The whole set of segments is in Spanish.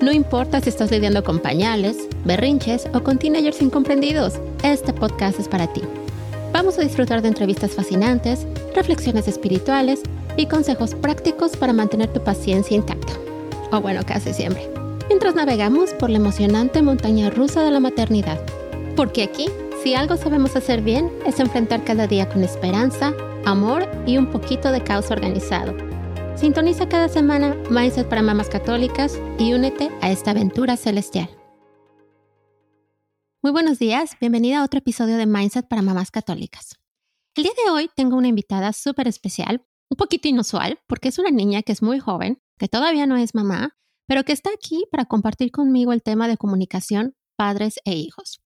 No importa si estás lidiando con pañales, berrinches o con teenagers incomprendidos, este podcast es para ti. Vamos a disfrutar de entrevistas fascinantes, reflexiones espirituales y consejos prácticos para mantener tu paciencia intacta. O bueno, casi siempre. Mientras navegamos por la emocionante montaña rusa de la maternidad. Porque aquí, si algo sabemos hacer bien, es enfrentar cada día con esperanza, amor y un poquito de caos organizado Sintoniza cada semana Mindset para Mamás Católicas y únete a esta aventura celestial. Muy buenos días, bienvenida a otro episodio de Mindset para Mamás Católicas. El día de hoy tengo una invitada súper especial, un poquito inusual, porque es una niña que es muy joven, que todavía no es mamá, pero que está aquí para compartir conmigo el tema de comunicación padres e hijos.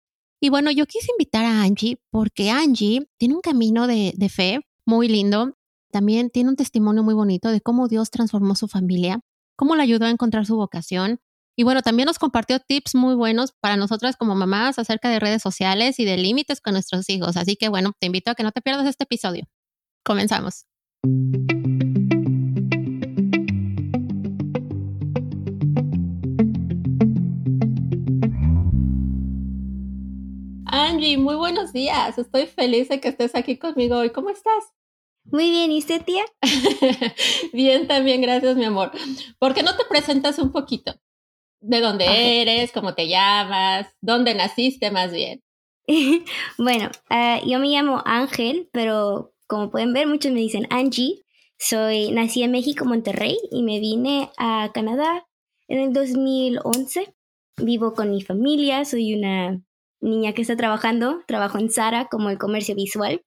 Y bueno, yo quise invitar a Angie porque Angie tiene un camino de, de fe muy lindo también tiene un testimonio muy bonito de cómo Dios transformó su familia, cómo le ayudó a encontrar su vocación. Y bueno, también nos compartió tips muy buenos para nosotras como mamás acerca de redes sociales y de límites con nuestros hijos. Así que bueno, te invito a que no te pierdas este episodio. Comenzamos. Angie, muy buenos días. Estoy feliz de que estés aquí conmigo hoy. ¿Cómo estás? Muy bien, ¿y usted, tía? bien, también, gracias, mi amor. ¿Por qué no te presentas un poquito? ¿De dónde eres? ¿Cómo te llamas? ¿Dónde naciste más bien? bueno, ah, yo me llamo Ángel, pero como pueden ver, muchos me dicen Angie. Soy, nací en México, Monterrey, y me vine a Canadá en el 2011. Vivo con mi familia, soy una niña que está trabajando, trabajo en Sara como el comercio visual.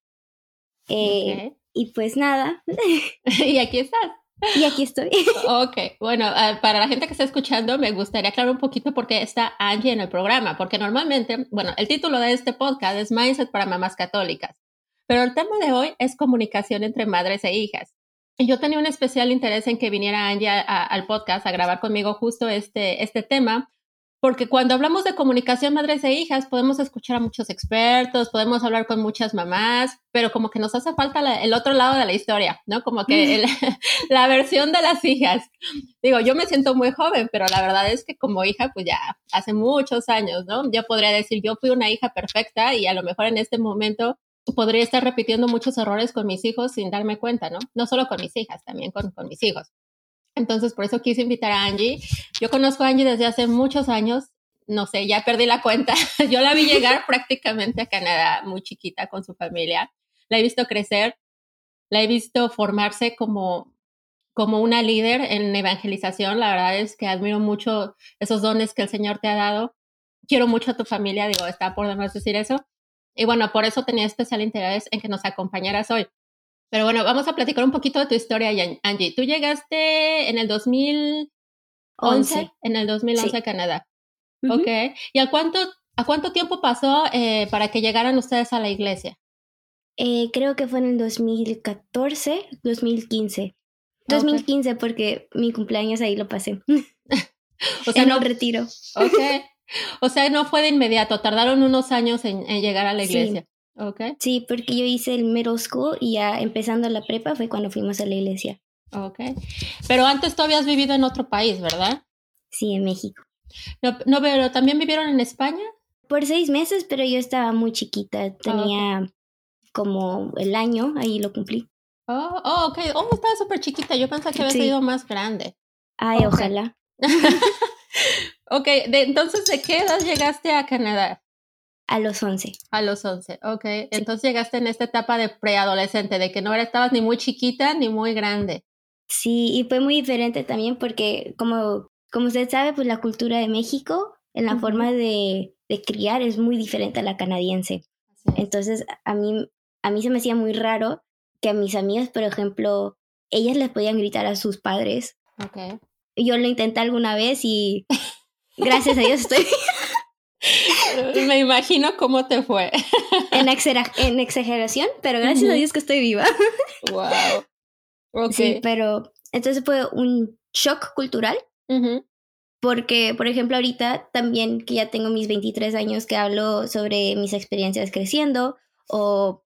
Eh, y pues nada. y aquí estás. Y aquí estoy. ok, bueno, ah, para la gente que está escuchando, me gustaría aclarar un poquito por qué está Angie en el programa, porque normalmente, bueno, el título de este podcast es Mindset para Mamás Católicas, pero el tema de hoy es comunicación entre madres e hijas. Y yo tenía un especial interés en que viniera Angie al podcast a grabar conmigo justo este, este tema, porque cuando hablamos de comunicación madres e hijas, podemos escuchar a muchos expertos, podemos hablar con muchas mamás, pero como que nos hace falta el otro lado de la historia, ¿no? Como que la versión de las hijas. Digo, yo me siento muy joven, pero la verdad es que como hija, pues ya hace muchos años, ¿no? Yo podría decir, yo fui una hija perfecta y a lo mejor en este momento podría estar repitiendo muchos errores con mis hijos sin darme cuenta, ¿no? No solo con mis hijas, también con, con mis hijos. Entonces, por eso quise invitar a Angie. Yo conozco a Angie desde hace muchos años. No sé, ya perdí la cuenta. Yo la vi llegar prácticamente a Canadá muy chiquita con su familia. La he visto crecer. La he visto formarse como, como una líder en evangelización. La verdad es que admiro mucho esos dones que el Señor te ha dado. Quiero mucho a tu familia, digo, está por demás decir eso. Y bueno, por eso tenía especial interés en que nos acompañaras hoy. Pero bueno, vamos a platicar un poquito de tu historia, Angie. Tú llegaste en el 2011, en el 2011 a Canadá. Ok. ¿Y a cuánto, a cuánto tiempo pasó eh, para que llegaran ustedes a la iglesia? Eh, creo que fue en el 2014, 2015. 2015 porque mi cumpleaños ahí lo pasé. o sea, no retiro. Ok. O sea, no fue de inmediato, tardaron unos años en, llegar a la iglesia. Okay. Sí, porque yo hice el middle school y ya empezando la prepa fue cuando fuimos a la iglesia. Ok. Pero antes tú habías vivido en otro país, ¿verdad? Sí, en México. No, no pero también vivieron en España. Por seis meses, pero yo estaba muy chiquita. Tenía como el año, ahí lo cumplí. Oh, oh ok. Oh, estaba súper chiquita. Yo pensaba que había sido más grande. Ay, ojalá. ok, de, entonces, ¿de qué edad llegaste a Canadá? A los 11. A los 11, ok. Entonces llegaste en esta etapa de preadolescente, de que no estabas ni muy chiquita ni muy grande. Sí, y fue muy diferente también porque como, como usted sabe, pues la cultura de México, en la forma de, de, criar, es muy diferente a la canadiense. Entonces, a mí, a mí se me hacía muy raro que a mis amigas, por ejemplo, ellas les podían gritar a sus padres. Okay. Yo lo intenté alguna vez y gracias a Dios estoy Me imagino cómo te fue. en, en exageración, pero gracias a Dios que estoy viva. wow. Sí, pero entonces fue un shock cultural. Porque, por ejemplo, ahorita también que ya tengo mis 23 años que hablo sobre mis experiencias creciendo o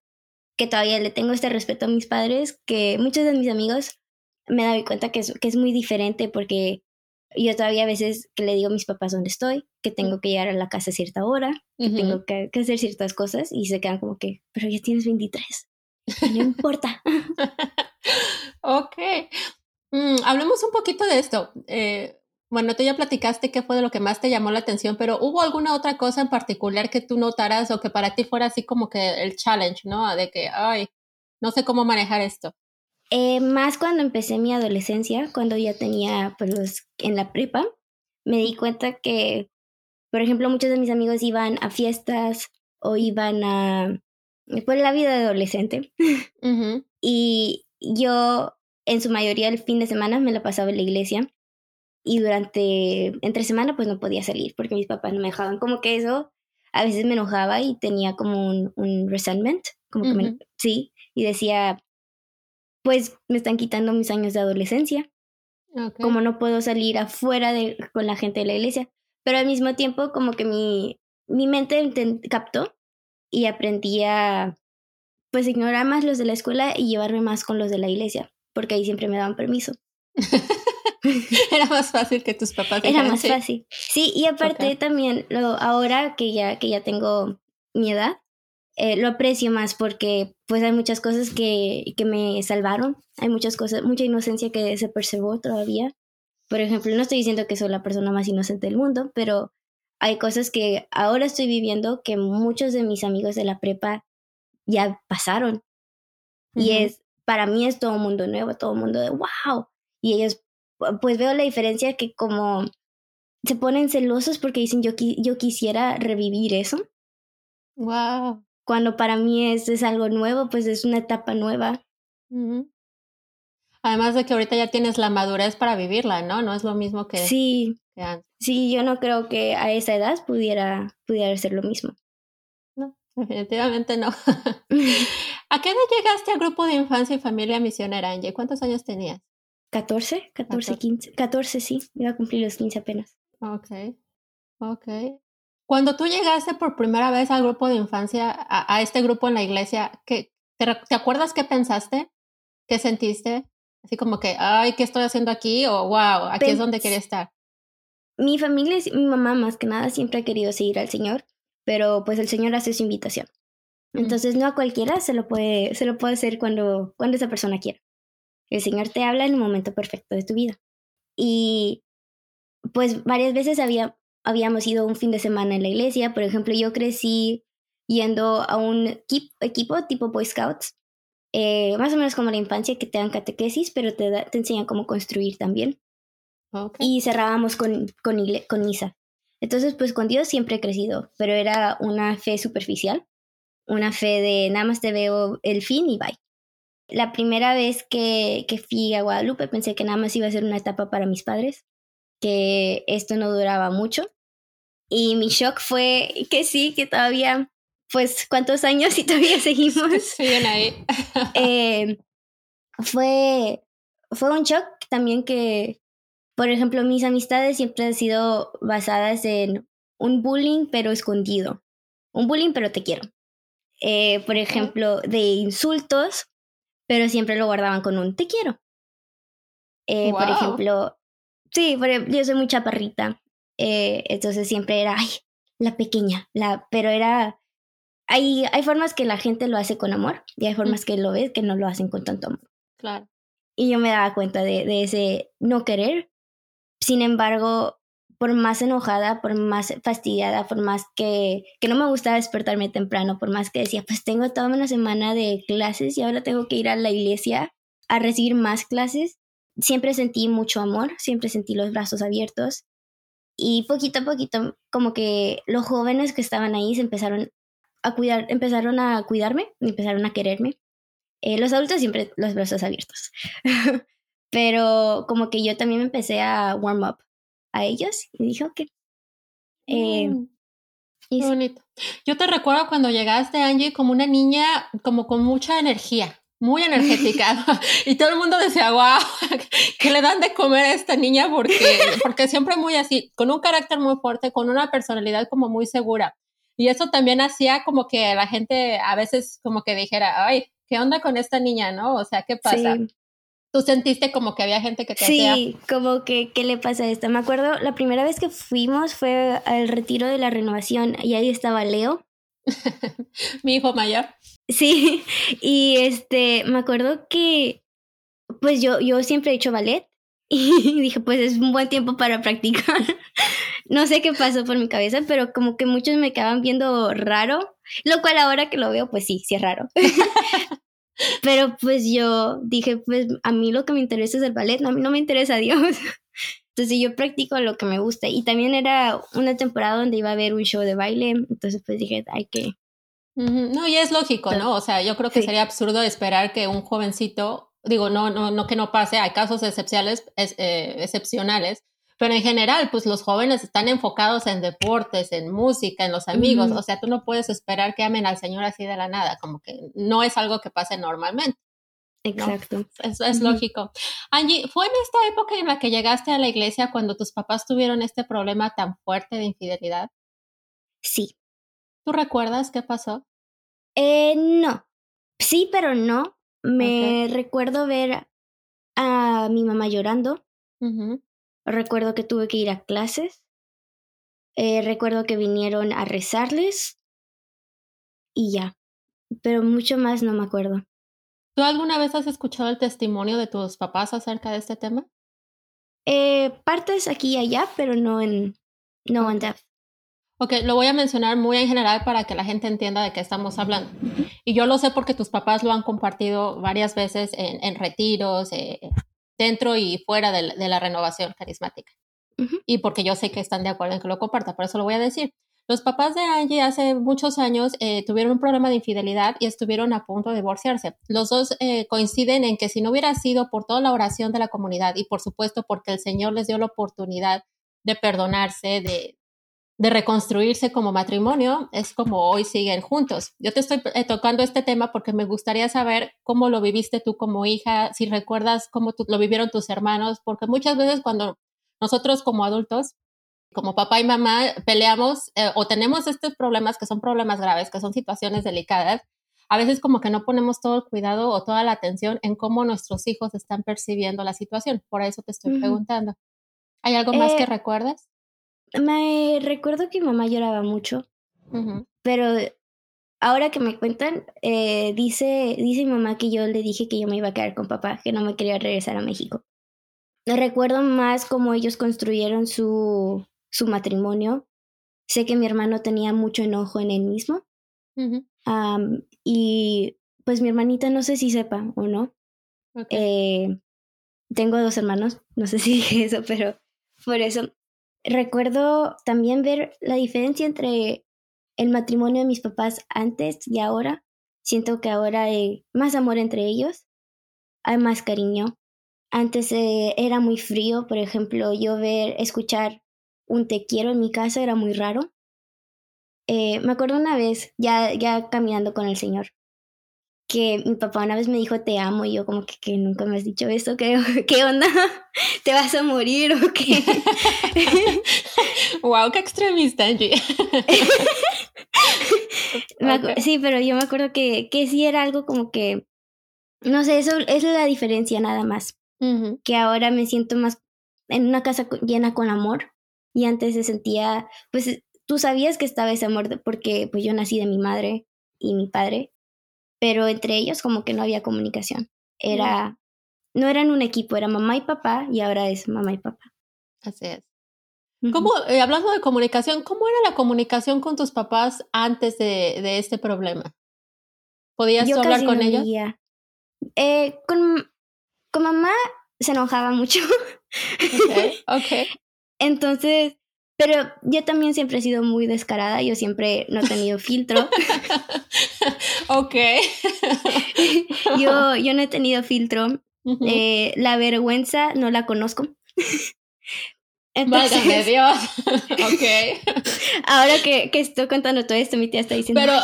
que todavía le tengo este respeto a mis padres, que muchos de mis amigos me doy cuenta que es, que es muy diferente porque yo todavía a veces que le digo a mis papás dónde estoy, que tengo que llegar a la casa a cierta hora, que tengo que, hacer ciertas cosas y se quedan como que, pero ya tienes 23, no importa. ok. Mm, hablemos un poquito de esto. Eh, bueno, tú ya platicaste qué fue de lo que más te llamó la atención, pero ¿hubo alguna otra cosa en particular que tú notaras o que para ti fuera así como que el challenge, ¿no? De que, ay, no sé cómo manejar esto. Eh, más cuando empecé mi adolescencia, cuando ya tenía, pues, en la prepa, me di cuenta que, por ejemplo, muchos de mis amigos iban a fiestas o iban a, pues, la vida de adolescente. Y yo, en su mayoría, el fin de semana me la pasaba en la iglesia y durante, entre semana pues no podía salir porque mis papás no me dejaban. Como que eso a veces me enojaba y tenía como un, un resentment, como que me, sí, y decía, pues me están quitando mis años de adolescencia. Como no puedo salir afuera de, con la gente de la iglesia. Pero al mismo tiempo como que mi, mi mente captó y aprendí a pues ignorar más los de la escuela y llevarme más con los de la iglesia, porque ahí siempre me daban permiso. Era más fácil que tus papás. Era más fácil. Sí, y aparte también, lo, ahora que ya, que ya tengo mi edad, eh, lo aprecio más porque pues hay muchas cosas que, que me salvaron, hay muchas cosas, mucha inocencia que se preservó todavía. Por ejemplo, no estoy diciendo que soy la persona más inocente del mundo, pero hay cosas que ahora estoy viviendo que muchos de mis amigos de la prepa ya pasaron. Y es, para mí es todo un mundo nuevo, todo un mundo de wow. Y ellos pues veo la diferencia que como se ponen celosos porque dicen yo, yo quisiera revivir eso. Wow. Cuando para mí es, es algo nuevo, pues es una etapa nueva. Además de que ahorita ya tienes la madurez para vivirla, ¿no? No es lo mismo que, sí. Sí, yo no creo que a esa edad pudiera, pudiera ser lo mismo. No, definitivamente no. ¿A qué edad llegaste al grupo de infancia y familia misionera, Angie? ¿Cuántos años tenías? 14, 14, 15, 14 sí, iba a cumplir los 15 apenas. Ok, ok. Cuando tú llegaste por primera vez al grupo de infancia, a, este grupo en la iglesia, ¿qué, te, acuerdas qué pensaste? ¿Qué sentiste? Así como que, ay, ¿qué estoy haciendo aquí? O, wow, aquí es donde quería estar. Mi familia, mi mamá más que nada, siempre ha querido seguir al Señor, pero pues el Señor hace su invitación. Entonces no a cualquiera se lo puede, se lo puede hacer cuando, cuando esa persona quiera. El Señor te habla en el momento perfecto de tu vida. Y pues varias veces había, habíamos ido un fin de semana en la iglesia. Por ejemplo, yo crecí yendo a un equipo, tipo Boy Scouts, eh, más o menos como la infancia, que te dan catequesis, pero te, te enseñan cómo construir también. Y cerrábamos con, con, con misa. Entonces, pues con Dios siempre he crecido, pero era una fe superficial, una fe de nada más te veo el fin y bye la primera vez que, que fui a Guadalupe pensé que nada más iba a ser una etapa para mis padres, que esto no duraba mucho. Y mi shock fue que sí, que todavía, pues, ¿cuántos años y todavía seguimos? Siguen ahí. eh, fue, fue un shock también que, por ejemplo, mis amistades siempre han sido basadas en un bullying pero escondido. Un bullying pero te quiero. Eh, por ejemplo, de insultos pero siempre lo guardaban con un te quiero. Eh, por ejemplo, sí, yo soy muy chaparrita, eh, entonces siempre era, ay, la pequeña, la, pero era, hay, hay formas que la gente lo hace con amor y hay formas que lo ves que no lo hacen con tanto amor. Claro. Y yo me daba cuenta de, de ese no querer. Sin embargo, por más enojada, por más fastidiada, por más que, que no me gustaba despertarme temprano, por más que decía, pues tengo toda una semana de clases y ahora tengo que ir a la iglesia a recibir más clases, siempre sentí mucho amor, siempre sentí los brazos abiertos y poquito a poquito como que los jóvenes que estaban ahí se empezaron a cuidar, empezaron a cuidarme, empezaron a quererme. Eh, los adultos siempre los brazos abiertos, pero como que yo también me empecé a warm up a ellos y dije, ok. Eh, mm. Qué bonito. Yo te recuerdo cuando llegaste, Angie, como una niña, como con mucha energía, muy energética. y todo el mundo decía, wow, ¿qué le dan de comer a esta niña? Porque, porque siempre muy así, con un carácter muy fuerte, con una personalidad como muy segura. Y eso también hacía como que la gente a veces como que dijera, ay, ¿qué onda con esta niña, no? O sea, ¿qué pasa? ¿Tú sentiste como que había gente que te sí, como que, ¿qué le pasa a esta? Me acuerdo, la primera vez que fuimos fue al retiro de la renovación y ahí estaba Leo. Mi hijo mayor. Sí, y este, me acuerdo que, pues yo, yo siempre he hecho ballet y dije, pues es un buen tiempo para practicar. no sé qué pasó por mi cabeza, pero como que muchos me quedaban viendo raro, lo cual ahora que lo veo, pues sí, sí es raro. pero pues yo dije, pues a mí lo que me interesa es el ballet, no me interesa Dios. Entonces yo practico lo que me gusta. Y también era una temporada donde iba a haber un show de baile, entonces pues dije, hay que... No, y es lógico, ¿no? O sea, yo creo que sería absurdo esperar que un jovencito, digo, no, no, no que no pase, hay casos excepcionales, eh, excepcionales, pero en general, pues los jóvenes están enfocados en deportes, en música, en los amigos, o sea, tú no puedes esperar que amen al Señor así de la nada, como que no es algo que pase normalmente. Exacto. Eso es lógico. Angie, ¿fue en esta época en la que llegaste a la iglesia cuando tus papás tuvieron este problema tan fuerte de infidelidad? Sí. ¿Tú recuerdas qué pasó? Eh, no. Sí, pero no. Me recuerdo ver a mi mamá llorando. Recuerdo que tuve que ir a clases. Eh, recuerdo que vinieron a rezarles. Y ya. Pero mucho más no me acuerdo. ¿Tú alguna vez has escuchado el testimonio de tus papás acerca de este tema? Eh, partes aquí y allá, pero no en, no en depth. Ok, lo voy a mencionar muy en general para que la gente entienda de qué estamos hablando. Y yo lo sé porque tus papás lo han compartido varias veces en, en retiros, eh, dentro y fuera de, la renovación carismática. Y porque yo sé que están de acuerdo en que lo comparta, por eso lo voy a decir. Los papás de Angie hace muchos años eh, tuvieron un problema de infidelidad y estuvieron a punto de divorciarse. Los dos eh, coinciden en que si no hubiera sido por toda la oración de la comunidad y por supuesto porque el Señor les dio la oportunidad de perdonarse, de, de reconstruirse como matrimonio, es como hoy siguen juntos. Yo te estoy eh, tocando este tema porque me gustaría saber cómo lo viviste tú como hija, si recuerdas cómo lo vivieron tus hermanos, porque muchas veces cuando nosotros como adultos, como papá y mamá, peleamos eh, o tenemos estos problemas que son problemas graves, que son situaciones delicadas, a veces como que no ponemos todo el cuidado o toda la atención en cómo nuestros hijos están percibiendo la situación. Por eso te estoy preguntando. ¿Hay algo más que eh, recuerdas? Me recuerdo que mi mamá lloraba mucho, pero ahora que me cuentan, eh, dice, dice mi mamá que yo le dije que yo me iba a quedar con papá, que no me quería regresar a México. Recuerdo más cómo ellos construyeron su, su matrimonio. Sé que mi hermano tenía mucho enojo en él mismo. y pues mi hermanita no sé si sepa o no. Eh, tengo dos hermanos, no sé si dije eso, pero por eso Recuerdo también ver la diferencia entre el matrimonio de mis papás antes y ahora. Siento que ahora hay más amor entre ellos, hay más cariño. Antes eh, era muy frío, por ejemplo, yo ver, escuchar un te quiero en mi casa era muy raro. Eh, me acuerdo una vez, ya, ya caminando con el Señor, que mi papá una vez me dijo te amo y yo como que, que nunca me has dicho esto, ¿qué, qué onda? ¿Te vas a morir o qué? wow, qué extremista, Angie. Sí, pero yo me acuerdo que, que sí era algo como que, no sé, eso es la diferencia nada más. Que ahora me siento más en una casa llena con amor y antes se sentía, pues tú sabías que estaba ese amor porque pues yo nací de mi madre y mi padre pero entre ellos como que no había comunicación. Era, no eran un equipo, era mamá y papá y ahora es mamá y papá. Así es. ¿Cómo, eh, hablando de comunicación, ¿cómo era la comunicación con tus papás antes de, de este problema? ¿Podías hablar con ellos? Eh, con, con mamá se enojaba mucho. Ok, ok. Entonces, pero yo también siempre he sido muy descarada, yo siempre no he tenido filtro. ok. yo, yo no he tenido filtro. Eh, la vergüenza no la conozco. Válgame Dios. ok. Ahora que, que, estoy contando todo esto, mi tía está diciendo. Pero,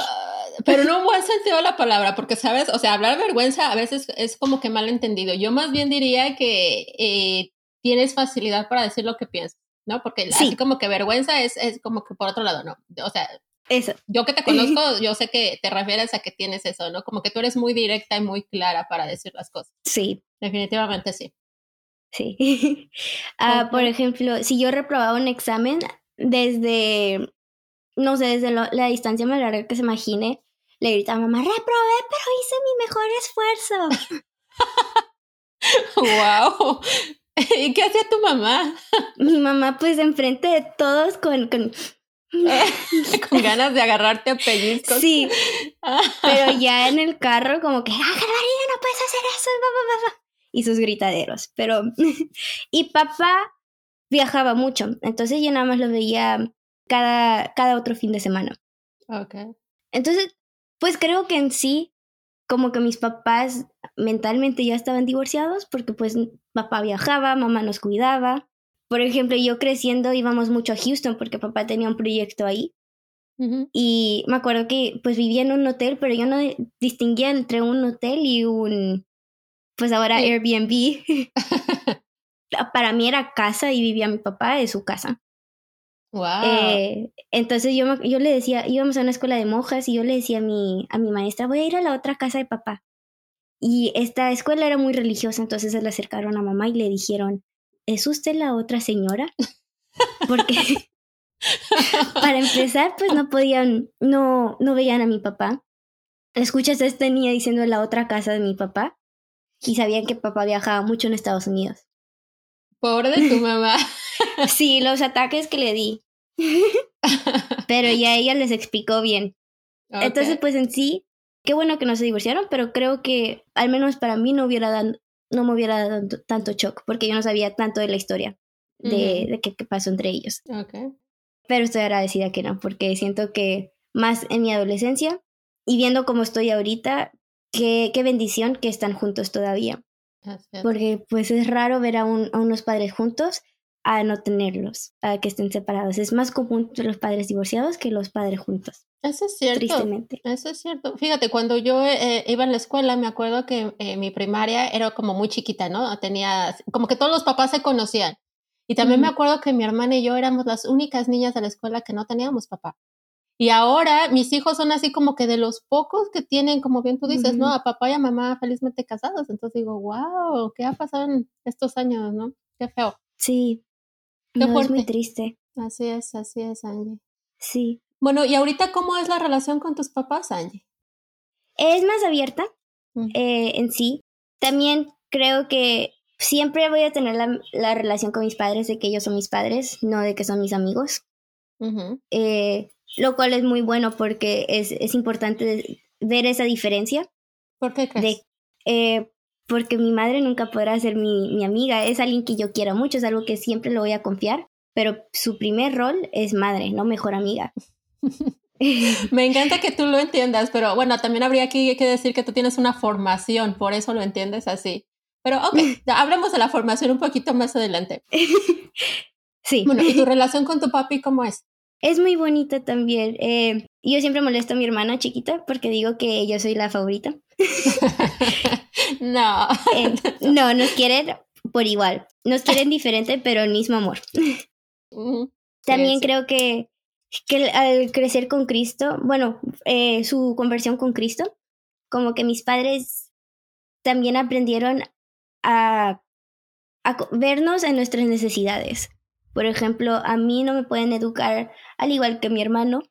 pero no un buen sentido la palabra, porque, ¿sabes? O sea, hablar vergüenza a veces es como que mal entendido. Yo más bien diría que eh, tienes facilidad para decir lo que piensas, ¿no? Porque así como que vergüenza es, es como que por otro lado, ¿no? O sea, eso. Yo que te conozco, yo sé que te refieres a que tienes eso, ¿no? Como que tú eres muy directa y muy clara para decir las cosas. Sí. Definitivamente sí. Sí. Ah, por ejemplo, si yo reprobaba un examen desde, no sé, desde la distancia más larga que se imagine, le gritaba a mamá, reprobé, pero hice mi mejor esfuerzo. ¡Wow! ¿Y qué hacía tu mamá? Mi mamá, pues, enfrente de todos con, con con ganas de agarrarte a pellizcos. Sí. pero ya en el carro, como que, ¡ah, no puedes hacer eso! Y sus gritaderos. Pero. y papá viajaba mucho. Entonces yo nada más lo veía cada, cada otro fin de semana. Ok. Entonces, pues creo que en sí, como que mis papás mentalmente ya estaban divorciados, porque pues papá viajaba, mamá nos cuidaba. Por ejemplo, yo creciendo íbamos mucho a Houston porque papá tenía un proyecto ahí. Y me acuerdo que pues vivía en un hotel, pero yo no distinguía entre un hotel y un, pues ahora Airbnb. Para mí era casa y vivía mi papá en su casa. Wow. Eh, entonces yo, yo le decía, íbamos a una escuela de monjas y yo le decía a mi, a mi maestra, voy a ir a la otra casa de papá. Y esta escuela era muy religiosa, entonces se le acercaron a mamá y le dijeron, ¿es usted la otra señora? Porque para empezar, pues no podían, no, no veían a mi papá. Escuchas a esta niña diciendo en la otra casa de mi papá y sabían que papá viajaba mucho en Estados Unidos. Pobre de tu mamá. Sí, los ataques que le di. pero ya ella les explicó bien. Entonces, pues en sí, qué bueno que no se divorciaron, pero creo que al menos para mí no hubiera dado, no me hubiera dado tanto shock porque yo no sabía tanto de la historia de, qué, pasó entre ellos. Okay. Pero estoy agradecida que no, porque siento que más en mi adolescencia y viendo cómo estoy ahorita, qué, qué bendición que están juntos todavía. Porque pues es raro ver a, un, a unos padres juntos a no tenerlos, a que estén separados. Es más común los padres divorciados que los padres juntos. Eso es cierto. Tristemente. Eso es cierto. Fíjate, cuando yo eh, iba en la escuela, me acuerdo que eh, mi primaria era como muy chiquita, ¿no? Tenía, como que todos los papás se conocían. Y también me acuerdo que mi hermana y yo éramos las únicas niñas de la escuela que no teníamos papá. Y ahora mis hijos son así como que de los pocos que tienen, como bien tú dices, ¿no? A papá y a mamá felizmente casados. Entonces digo, wow, ¿qué ha pasado en estos años, no? Qué feo. Sí. No, es muy triste. Así es, así es, Angie. Sí. Bueno, ¿y ahorita cómo es la relación con tus papás, Angie? Es más abierta eh, en sí. También creo que siempre voy a tener la, la, relación con mis padres de que ellos son mis padres, no de que son mis amigos. eh, lo cual es muy bueno porque es, es importante ver esa diferencia. ¿Por qué crees? eh, porque mi madre nunca podrá ser mi, mi amiga, es alguien que yo quiero mucho, es algo que siempre lo voy a confiar, pero su primer rol es madre, no mejor amiga. Me encanta que tú lo entiendas, pero bueno, también habría aquí que decir que tú tienes una formación, por eso lo entiendes así. Pero ok, hablemos de la formación un poquito más adelante. Sí. Bueno, ¿y tu relación con tu papi cómo es? Es muy bonita también. Eh, yo siempre molesto a mi hermana chiquita porque digo que yo soy la favorita. No. Eh, no, nos quieren por igual. Nos quieren diferente, pero el mismo amor. También creo que, que al crecer con Cristo, bueno, eh, su conversión con Cristo, como que mis padres también aprendieron a, a vernos en nuestras necesidades. Por ejemplo, a mí no me pueden educar al igual que mi hermano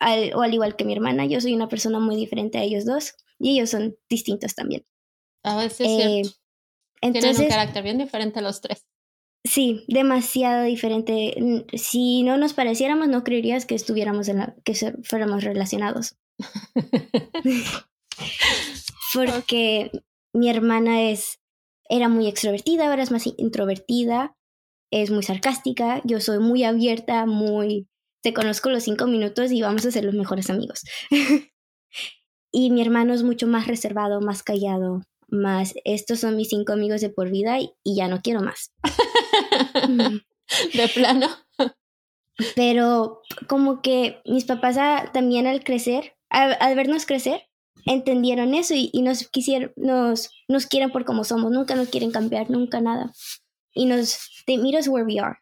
al, o al igual que mi hermana. Yo soy una persona muy diferente a ellos dos y ellos son distintos también. A veces eh, Tienen un carácter bien diferente a los tres. Sí, demasiado diferente. Si no nos pareciéramos, no creerías que estuviéramos en la, que fuéramos relacionados. Porque mi hermana es era muy extrovertida, ahora es más introvertida es muy sarcástica, yo soy muy abierta, muy... Te conozco los cinco minutos y vamos a ser los mejores amigos. y mi hermano es mucho más reservado, más callado, más... Estos son mis cinco amigos de por vida y, ya no quiero más. De plano. Pero como que mis papás también al crecer, al, vernos crecer, entendieron eso y, nos quisieron, nos, nos quieren por como somos, nunca nos quieren cambiar, nunca nada. Y nos, they meet us where we are.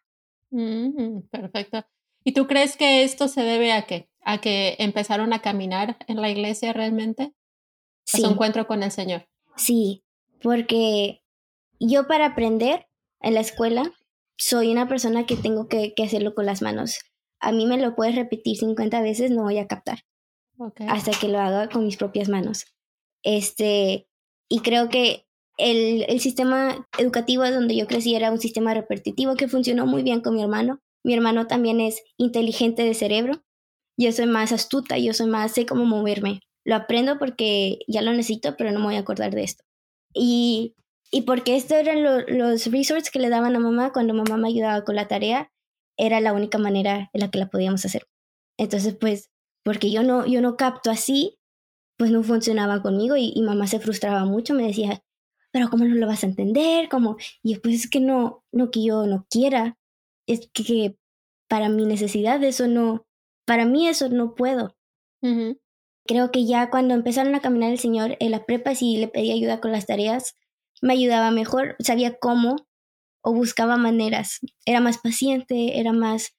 Mm, perfecto. ¿Y tú crees que esto se debe a qué? ¿A que empezaron a caminar en la iglesia realmente? Sí. A su encuentro con el Señor. Sí, porque yo para aprender en la escuela soy una persona que tengo que, hacerlo con las manos. A mí me lo puedes repetir 50 veces, no voy a captar. Hasta que lo haga con mis propias manos. Este, y creo que el, el, sistema educativo donde yo crecí era un sistema repetitivo que funcionó muy bien con mi hermano. Mi hermano también es inteligente de cerebro. Yo soy más astuta, yo soy más, sé cómo moverme. Lo aprendo porque ya lo necesito, pero no me voy a acordar de esto. Y y porque estos eran los resorts que le daban a mamá cuando mamá me ayudaba con la tarea, era la única manera en la que la podíamos hacer. Entonces, pues, porque yo no, yo no capto así, pues no funcionaba conmigo y, mamá se frustraba mucho, me decía, pero ¿cómo no lo vas a entender? ¿Cómo? Y pues es que no, no que yo no quiera, es que, para mi necesidad eso no, para mí eso no puedo. Creo que ya cuando empezaron a caminar el Señor en la prepa, si le pedí ayuda con las tareas, me ayudaba mejor, sabía cómo o buscaba maneras. Era más paciente, era más,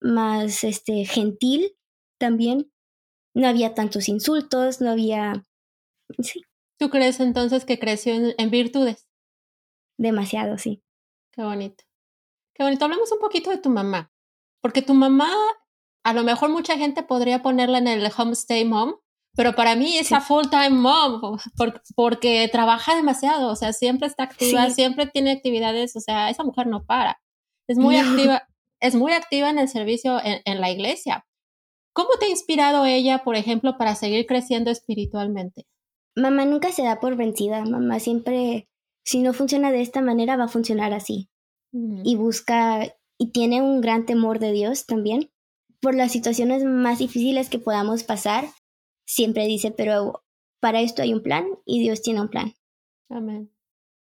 más este, gentil también. No había tantos insultos, no había... Sí. ¿Tú crees entonces que creció en, virtudes? Demasiado, sí. Qué bonito. Qué bonito. Hablemos un poquito de tu mamá. Porque tu mamá, a lo mejor mucha gente podría ponerla en el homestay mom, pero para mí es a full time mom porque trabaja demasiado, o sea, siempre está activa, siempre tiene actividades, o sea, esa mujer no para. Es muy activa, es muy activa en el servicio en, en la iglesia. ¿Cómo te ha inspirado ella, por ejemplo, para seguir creciendo espiritualmente? Mamá nunca se da por vencida, mamá siempre, si no funciona de esta manera, va a funcionar así. Mm. Y busca, y tiene un gran temor de Dios también. Por las situaciones más difíciles que podamos pasar, siempre dice, pero para esto hay un plan y Dios tiene un plan. Amén.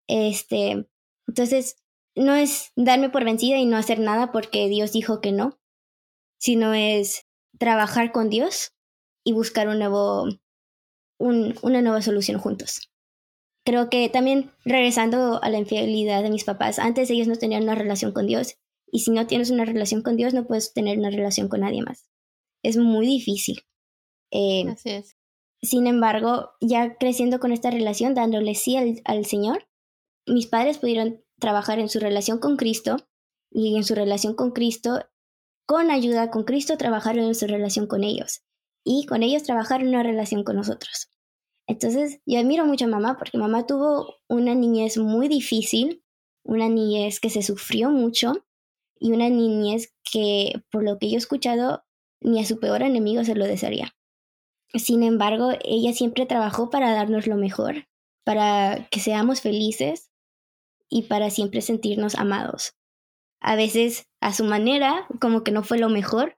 Este, entonces, no es darme por vencida y no hacer nada porque Dios dijo que no, sino es trabajar con Dios y buscar un nuevo, un, una nueva solución juntos. Creo que también regresando a la infidelidad de mis papás, antes ellos no tenían una relación con Dios y si no tienes una relación con Dios no puedes tener una relación con nadie más. Es muy difícil. Eh, Así es. Sin embargo, ya creciendo con esta relación, dándole sí al, Señor, mis padres pudieron trabajar en su relación con Cristo y en su relación con Cristo, con ayuda con Cristo, trabajar en su relación con ellos y con ellos trabajar en una relación con nosotros. Entonces, yo admiro mucho a mamá porque mamá tuvo una niñez muy difícil, una niñez que se sufrió mucho y una niñez que, por lo que yo he escuchado, ni a su peor enemigo se lo desearía. Sin embargo, ella siempre trabajó para darnos lo mejor, para que seamos felices y para siempre sentirnos amados. A veces a su manera, como que no fue lo mejor,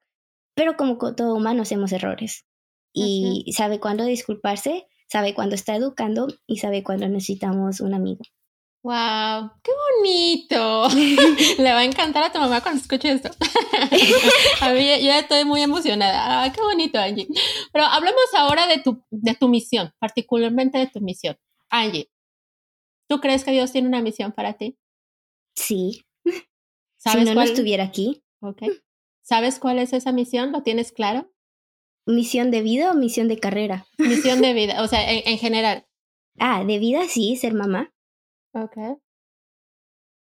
pero como todo humano hacemos errores. Y sabe cuándo disculparse, sabe cuándo está educando y sabe cuándo necesitamos un amigo. ¡Wow! ¡Qué bonito! Le va a encantar a tu mamá cuando escuche esto. a mí yo ya estoy muy emocionada. Ah, ¡Qué bonito, Angie! Pero hablemos ahora de tu, de tu misión, particularmente de tu misión. Angie, ¿tú crees que Dios tiene una misión para ti? Sí. ¿Sabes si no, no estuviera aquí. Ok. ¿Sabes cuál es esa misión? ¿Lo tienes claro? ¿Misión de vida o misión de carrera? Misión de vida, o sea, en general. Ah, de vida sí, ser mamá. Ok.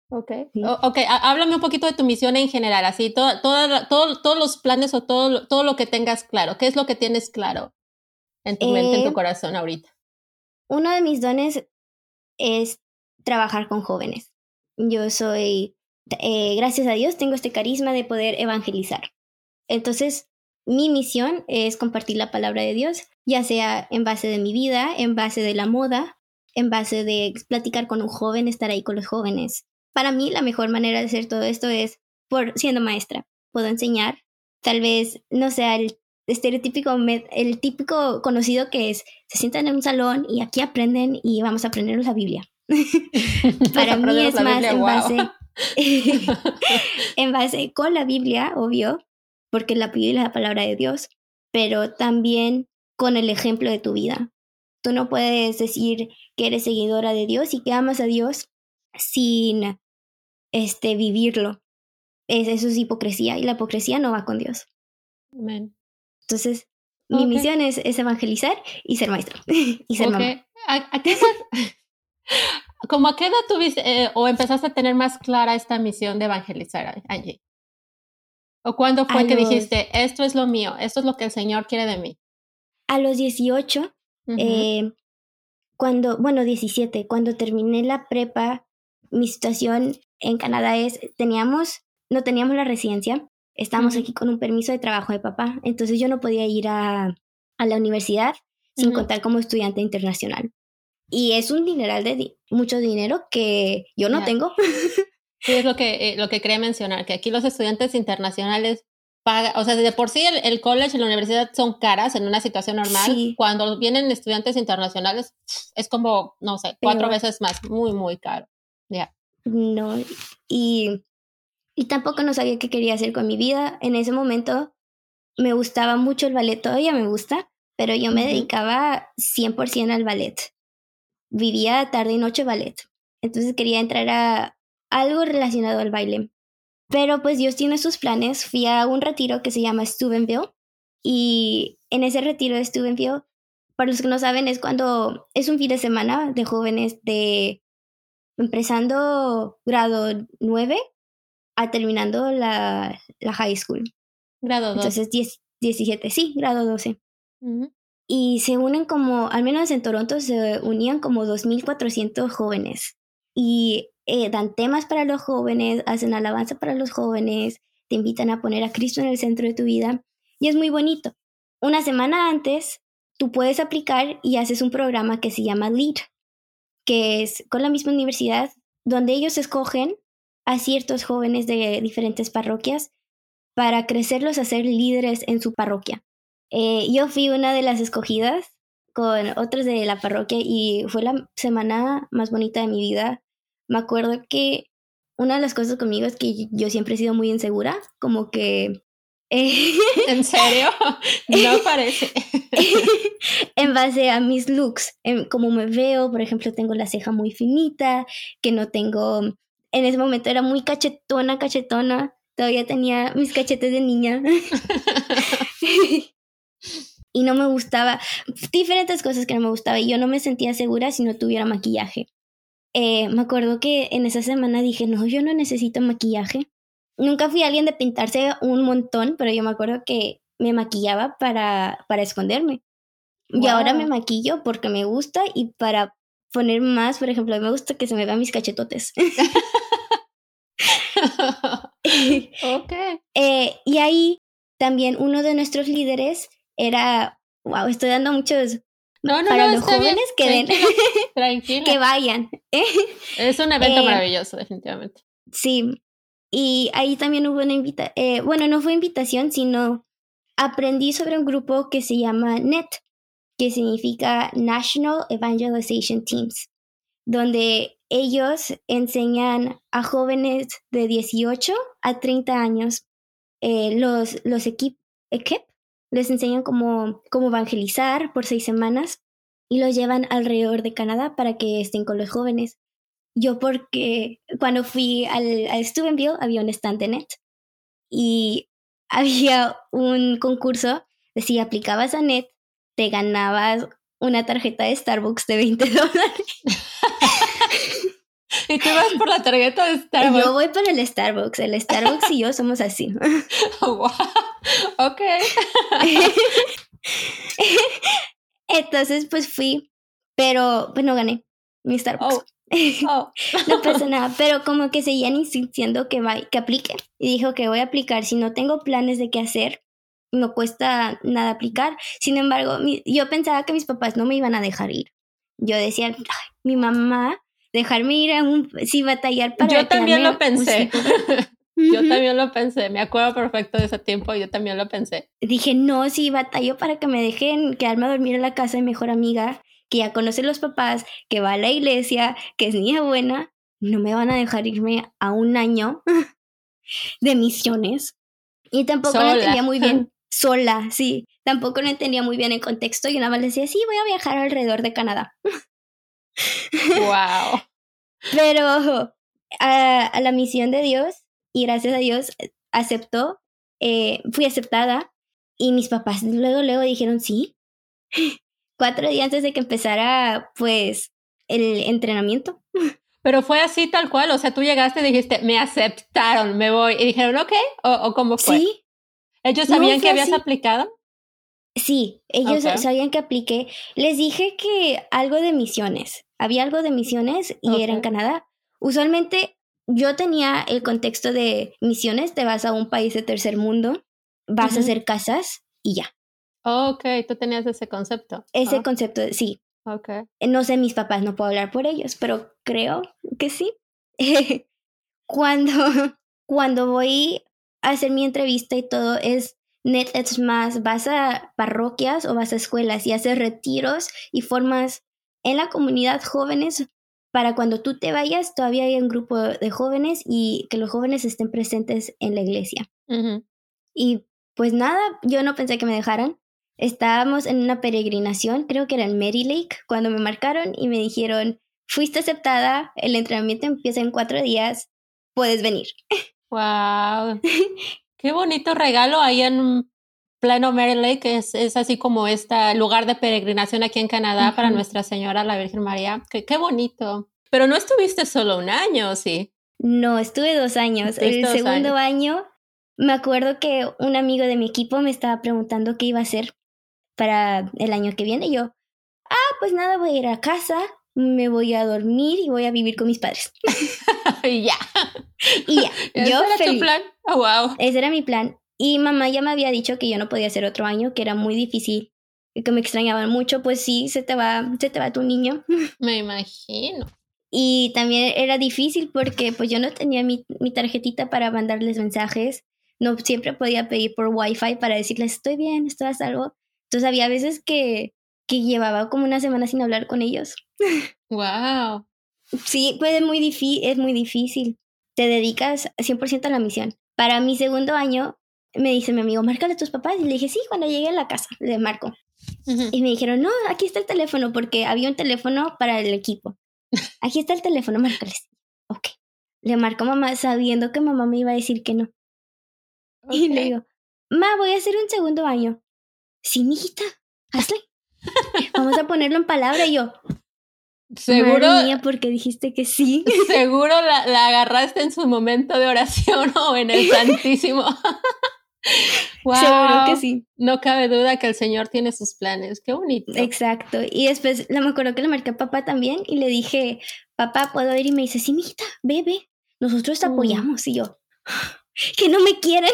Ok, ok, háblame un poquito de tu misión en general, así, todo, todo, todos los planes o todo, todo lo que tengas claro. ¿Qué es lo que tienes claro en tu mente, en tu eh, corazón ahorita? Uno de mis dones es trabajar con jóvenes. Yo soy, eh, gracias a Dios, tengo este carisma de poder evangelizar. Entonces, mi misión es compartir la palabra de Dios, ya sea en base de mi vida, en base de la moda, en base de platicar con un joven, estar ahí con los jóvenes. Para mí la mejor manera de hacer todo esto es por siendo maestra. Puedo enseñar, tal vez no sea el estereotípico, el típico conocido que es, se sientan en un salón y aquí aprenden y vamos a aprender la Biblia. Para mí es más en base, en base con la Biblia, obvio, porque la Biblia es la palabra de Dios, pero también con el ejemplo de tu vida. Tú no puedes decir que eres seguidora de Dios y que amas a Dios sin este vivirlo. Es, eso es hipocresía y la hipocresía no va con Dios. Amén. Entonces, mi misión es, evangelizar y ser maestro y ser mamá. ¿A, qué ¿Cómo a qué edad tuviste eh, o empezaste a tener más clara esta misión de evangelizar, Angie? ¿O cuándo fue que dijiste, esto es lo mío, esto es lo que el Señor quiere de mí? A los 18, eh, cuando, bueno, 17, cuando terminé la prepa, mi situación en Canadá es, teníamos, no teníamos la residencia, estábamos aquí con un permiso de trabajo de papá, entonces yo no podía ir a, a la universidad sin contar como estudiante internacional. Y es un dineral de mucho dinero que yo no tengo. Sí, es lo que, eh, lo que quería mencionar, que aquí los estudiantes internacionales pagan, o sea, de por sí el, college y la universidad son caras en una situación normal. Cuando vienen estudiantes internacionales es como, no sé, cuatro veces más, muy, muy caro. Ya. No, y, y tampoco no sabía qué quería hacer con mi vida. En ese momento me gustaba mucho el ballet, todavía me gusta, pero yo me dedicaba 100% al ballet. Vivía tarde y noche ballet. Entonces quería entrar a algo relacionado al baile. Pero pues Dios tiene sus planes. Fui a un retiro que se llama Steubenville y en ese retiro de Steubenville, para los que no saben, es cuando es un fin de semana de jóvenes de empezando grado 9 a terminando la, la high school. Grado 12. Entonces 17, sí, grado 12. Y se unen como, al menos en Toronto, se unían como 2.400 jóvenes. Y eh, dan temas para los jóvenes, hacen alabanza para los jóvenes, te invitan a poner a Cristo en el centro de tu vida. Y es muy bonito. Una semana antes, tú puedes aplicar y haces un programa que se llama LEAD, que es con la misma universidad, donde ellos escogen a ciertos jóvenes de diferentes parroquias para crecerlos a ser líderes en su parroquia. Eh, yo fui una de las escogidas con otros de la parroquia y fue la semana más bonita de mi vida. Me acuerdo que una de las cosas conmigo es que yo siempre he sido muy insegura, como que... Eh, ¿En serio? No parece. en base a mis looks, en cómo me veo, por ejemplo, tengo la ceja muy finita, que no tengo... En ese momento era muy cachetona, cachetona. Todavía tenía mis cachetes de niña y no me gustaba, diferentes cosas que no me gustaba y yo no me sentía segura si no tuviera maquillaje. Eh, me acuerdo que en esa semana dije, no, yo no necesito maquillaje. Nunca fui alguien de pintarse un montón, pero yo me acuerdo que me maquillaba para, para esconderme. Y ahora me maquillo porque me gusta y para poner más, por ejemplo, me gusta que se me vean mis cachetotes. ok. Eh, y ahí también uno de nuestros líderes era, wow, estoy dando muchos... No, no, para no, los jóvenes que que vayan. Es un evento eh, maravilloso, definitivamente. Sí, y ahí también hubo una invitación, eh, bueno, no fue invitación, sino aprendí sobre un grupo que se llama NET, que significa National Evangelization Teams, donde ellos enseñan a jóvenes de 18 a 30 años eh, los, los equipos les enseñan cómo, cómo evangelizar por seis semanas y los llevan alrededor de Canadá para que estén con los jóvenes. Yo porque cuando fui al, al Steubenville había un stand de net y había un concurso de si aplicabas a net te ganabas una tarjeta de Starbucks de 20 dólares. Y tú vas por la tarjeta de Starbucks. Yo voy por el Starbucks. El Starbucks y yo somos así. wow. Ok. Entonces, pues fui, pero pues no gané mi Starbucks. Oh. Oh. no pasa nada, pero como que seguían insistiendo que, va, que aplique. Y dijo que voy a aplicar. Si no tengo planes de qué hacer, no cuesta nada aplicar. Sin embargo, yo pensaba que mis papás no me iban a dejar ir. Yo decía, mi mamá dejarme ir a un, sí, batallar para... Yo también lo pensé. yo también lo pensé, me acuerdo perfecto de ese tiempo, yo también lo pensé. Dije, no, sí, batallo para que me dejen quedarme a dormir en la casa de mi mejor amiga, que ya conoce los papás, que va a la iglesia, que es niña buena, no me van a dejar irme a un año de misiones. Y tampoco lo entendía muy bien, sola, sí. Tampoco lo entendía muy bien el contexto y una vez le decía, sí, voy a viajar alrededor de Canadá. Wow. Pero a, la misión de Dios, y gracias a Dios aceptó, eh, fui aceptada y mis papás luego, luego dijeron sí. Cuatro días antes de que empezara, pues, el entrenamiento. Pero fue así tal cual, o sea, tú llegaste y dijiste, me aceptaron, me voy. Y dijeron, ok, o, cómo fue. Sí. ¿Ellos sabían que habías aplicado? Sí, ellos sabían que apliqué. Les dije que algo de misiones. Había algo de misiones y era en Canadá. Usualmente yo tenía el contexto de misiones, te vas a un país de tercer mundo, vas a hacer casas y ya. ok, tú tenías ese concepto. Ese concepto, sí. Ok. No sé, mis papás, no puedo hablar por ellos, pero creo que sí. cuando, cuando voy a hacer mi entrevista y todo, es net, es más, vas a parroquias o vas a escuelas y haces retiros y formas en la comunidad jóvenes para cuando tú te vayas, todavía hay un grupo de jóvenes y que los jóvenes estén presentes en la iglesia. Y pues nada, yo no pensé que me dejaran. Estábamos en una peregrinación, creo que era en Mary Lake, cuando me marcaron y me dijeron, fuiste aceptada, el entrenamiento empieza en cuatro días, puedes venir. ¡Wow! Qué bonito regalo ahí en pleno Mary Lake, es, es así como este lugar de peregrinación aquí en Canadá para Nuestra Señora, la Virgen María. Qué, qué, bonito. Pero no estuviste solo un año, ¿sí? No, estuve dos años. El segundo año, me acuerdo que un amigo de mi equipo me estaba preguntando qué iba a hacer para el año que viene. Y yo, ah, pues nada, voy a ir a casa, me voy a dormir y voy a vivir con mis padres. y ya. Y ya. ¿Ese yo era tu plan? Oh, wow. Ese era mi plan. Y mamá ya me había dicho que yo no podía hacer otro año, que era muy difícil, y que me extrañaban mucho, pues sí, se te va, se te va tu niño. Me imagino. Y también era difícil porque pues yo no tenía mi, mi tarjetita para mandarles mensajes, no siempre podía pedir por wifi para decirles estoy bien, estoy a salvo. Entonces había veces que, que llevaba como una semana sin hablar con ellos. Wow. Sí, pues es muy, es muy difícil. Te dedicas 100% a la misión. Para mi segundo año, me dice mi amigo, márcale a tus papás. Y le dije, sí, cuando llegue a la casa, le marco. Y me dijeron, no, aquí está el teléfono, porque había un teléfono para el equipo. Aquí está el teléfono, márcales. Ok. Le marco a mamá sabiendo que mamá me iba a decir que no. Y le digo, ma, voy a hacer un segundo año. Sí, mijita, hazle. Vamos a ponerlo en palabra y yo. Seguro. Madre mía, porque dijiste que sí. Seguro la, la agarraste en su momento de oración o en el Santísimo. Seguro que sí. No cabe duda que el Señor tiene sus planes. Qué bonito. Exacto. Y después me acuerdo que le marqué a papá también y le dije, papá, ¿puedo ir? Y me dice, sí, mijita, bebe. Nosotros te mm. apoyamos. Y yo, que no me quieren.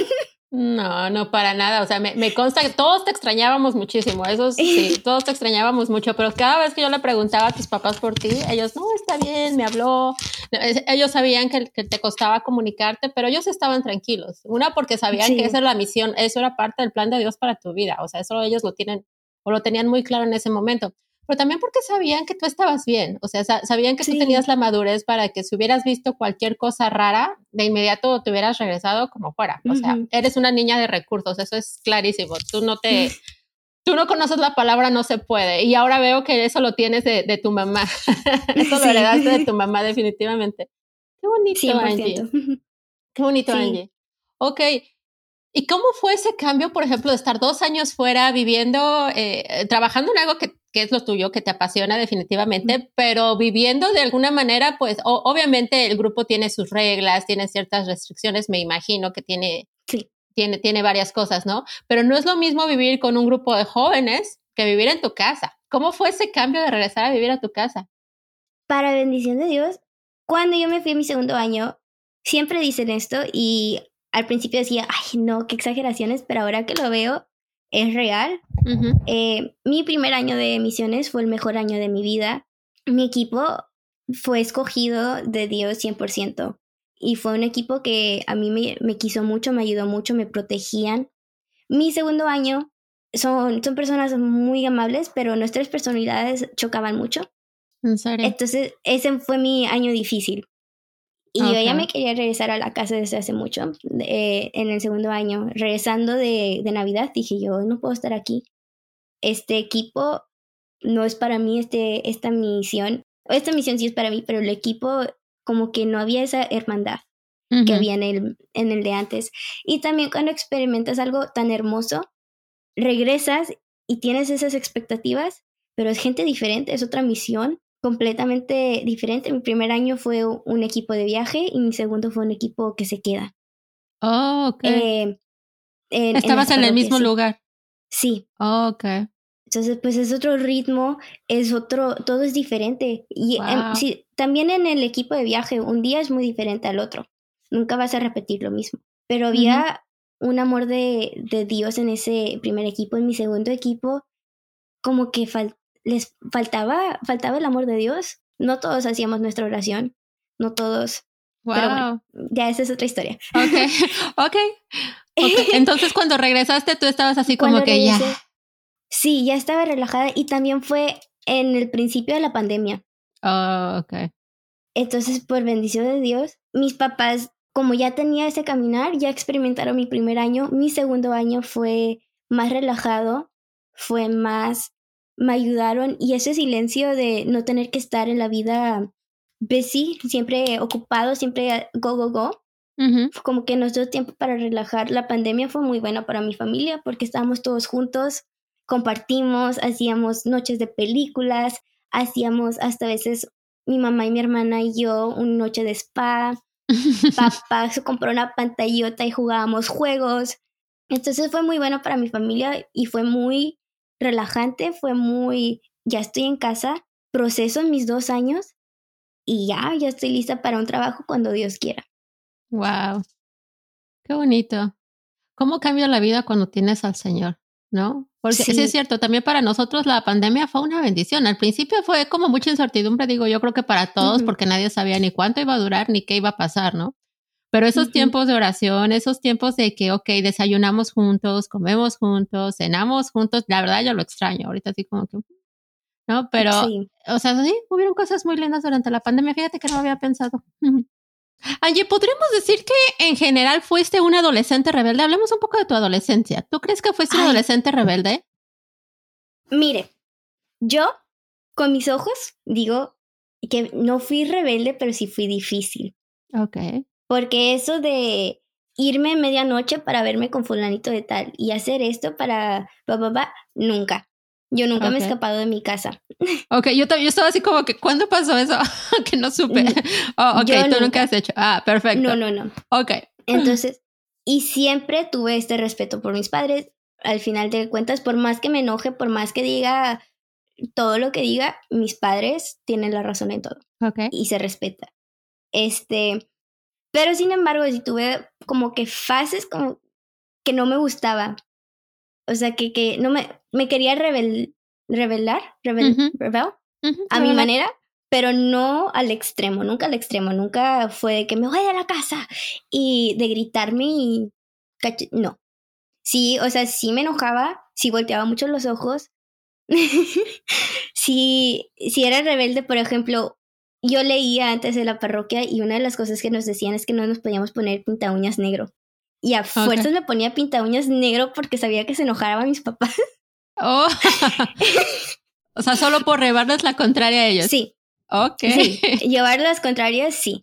No, no para nada. O sea, me, me, consta que todos te extrañábamos muchísimo. Eso sí, todos te extrañábamos mucho. Pero cada vez que yo le preguntaba a tus papás por ti, ellos, no, está bien, me habló. Ellos sabían que, que te costaba comunicarte, pero ellos estaban tranquilos. Una, porque sabían que esa era la misión, eso era parte del plan de Dios para tu vida. O sea, eso ellos lo tienen o lo tenían muy claro en ese momento pero también porque sabían que tú estabas bien, o sea, sabían que tú tenías la madurez para que si hubieras visto cualquier cosa rara, de inmediato te hubieras regresado como fuera. O sea, eres una niña de recursos, eso es clarísimo. Tú no te... Tú no conoces la palabra no se puede y ahora veo que eso lo tienes de, de tu mamá. eso lo heredaste de tu mamá definitivamente. Qué bonito, Angie. Qué bonito, Angie. Ok, ¿Y cómo fue ese cambio, por ejemplo, de estar dos años fuera viviendo, eh, trabajando en algo que, que, es lo tuyo, que te apasiona definitivamente, pero viviendo de alguna manera, pues obviamente el grupo tiene sus reglas, tiene ciertas restricciones, me imagino que tiene, tiene, tiene varias cosas, ¿no? Pero no es lo mismo vivir con un grupo de jóvenes que vivir en tu casa. ¿Cómo fue ese cambio de regresar a vivir a tu casa? Para bendición de Dios, cuando yo me fui a mi segundo año, siempre dicen esto y al principio decía, ay, no, qué exageraciones, pero ahora que lo veo, es real. Eh, mi primer año de misiones fue el mejor año de mi vida. Mi equipo fue escogido de Dios 100%. Y fue un equipo que a mí me, me quiso mucho, me ayudó mucho, me protegían. Mi segundo año son, son personas muy amables, pero nuestras personalidades chocaban mucho. ¿En serio? Entonces, ese fue mi año difícil Y yo ya me quería regresar a la casa desde hace mucho, eh, en el segundo año. Regresando de, de Navidad, dije yo, no puedo estar aquí. Este equipo no es para mí, este, esta misión. Esta misión sí es para mí, pero el equipo como que no había esa hermandad que había en el, en el de antes. Y también cuando experimentas algo tan hermoso, regresas y tienes esas expectativas, pero es gente diferente, es otra misión completamente diferente. Mi primer año fue un equipo de viaje y mi segundo fue un equipo que se queda. Oh, ok. Eh, Estabas en, el mismo lugar. Sí. Oh, ok. Entonces, pues es otro ritmo, es otro, todo es diferente. Y sí, también en el equipo de viaje, un día es muy diferente al otro. Nunca vas a repetir lo mismo. Pero había un amor de, de, Dios en ese primer equipo. En mi segundo equipo, como que les faltaba, faltaba el amor de Dios. No todos hacíamos nuestra oración, no todos. Wow. Pero bueno, ya esa es otra historia. Ok, ok. okay. Entonces cuando regresaste tú estabas así como que ya. Sí, ya estaba relajada y también fue en el principio de la pandemia. Oh, ok. Entonces, por bendición de Dios, mis papás, como ya tenía ese caminar, ya experimentaron mi primer año. Mi segundo año fue más relajado, fue más, me ayudaron y ese silencio de no tener que estar en la vida busy, siempre ocupado, siempre go, go, go. Como que nos dio tiempo para relajar. La pandemia fue muy buena para mi familia porque estábamos todos juntos, compartimos, hacíamos noches de películas, hacíamos hasta veces mi mamá y mi hermana y yo una noche de spa. Papá se compró una pantallota y jugábamos juegos. Entonces fue muy bueno para mi familia y fue muy relajante, fue muy, ya estoy en casa, proceso mis dos años y ya, ya estoy lista para un trabajo cuando Dios quiera. Wow, qué bonito. ¿Cómo cambia la vida cuando tienes al Señor? ¿no? Porque sí. es cierto, también para nosotros la pandemia fue una bendición. Al principio fue como mucha incertidumbre, digo yo creo que para todos, porque nadie sabía ni cuánto iba a durar ni qué iba a pasar, ¿no? Pero esos tiempos de oración, esos tiempos de que, ok, desayunamos juntos, comemos juntos, cenamos juntos, la verdad yo lo extraño. Ahorita así como que, ¿no? Pero, o sea, sí, hubieron cosas muy lindas durante la pandemia. Fíjate que no había pensado. Angie, ¿podríamos decir que en general fuiste un adolescente rebelde? Hablemos un poco de tu adolescencia. ¿Tú crees que fuiste un adolescente rebelde? Mire, yo con mis ojos digo que no fui rebelde, pero sí fui difícil. Ok. Porque eso de irme medianoche para verme con fulanito de tal y hacer esto para papá, nunca. Yo nunca me he escapado de mi casa. Ok, yo, yo estaba así como que, ¿cuándo pasó eso? que no supe. Oh, ok, tú nunca. has hecho. Ah, perfecto. No, no, no. Ok. Entonces, y siempre tuve este respeto por mis padres. Al final de cuentas, por más que me enoje, por más que diga todo lo que diga, mis padres tienen la razón en todo. Ok. Y se respeta. Este, pero sin embargo, si tuve como que fases como que no me gustaba. O sea, que, que no me, me quería rebel, revelar, rebel, a mi manera, pero no al extremo, nunca al extremo, nunca fue de que me voy a la casa y de gritarme y... No. Sí, o sea, sí me enojaba, sí volteaba mucho los ojos. sí, si era rebelde, por ejemplo, yo leía antes de la parroquia y una de las cosas que nos decían es que no nos podíamos poner pinta uñas negro. Y a fuerzas me ponía pinta uñas negro porque sabía que se enojaba a mis papás. Oh. o sea, solo por llevarles la contraria a ellos. Sí. Ok. Sí. Llevarles las contrarias, sí.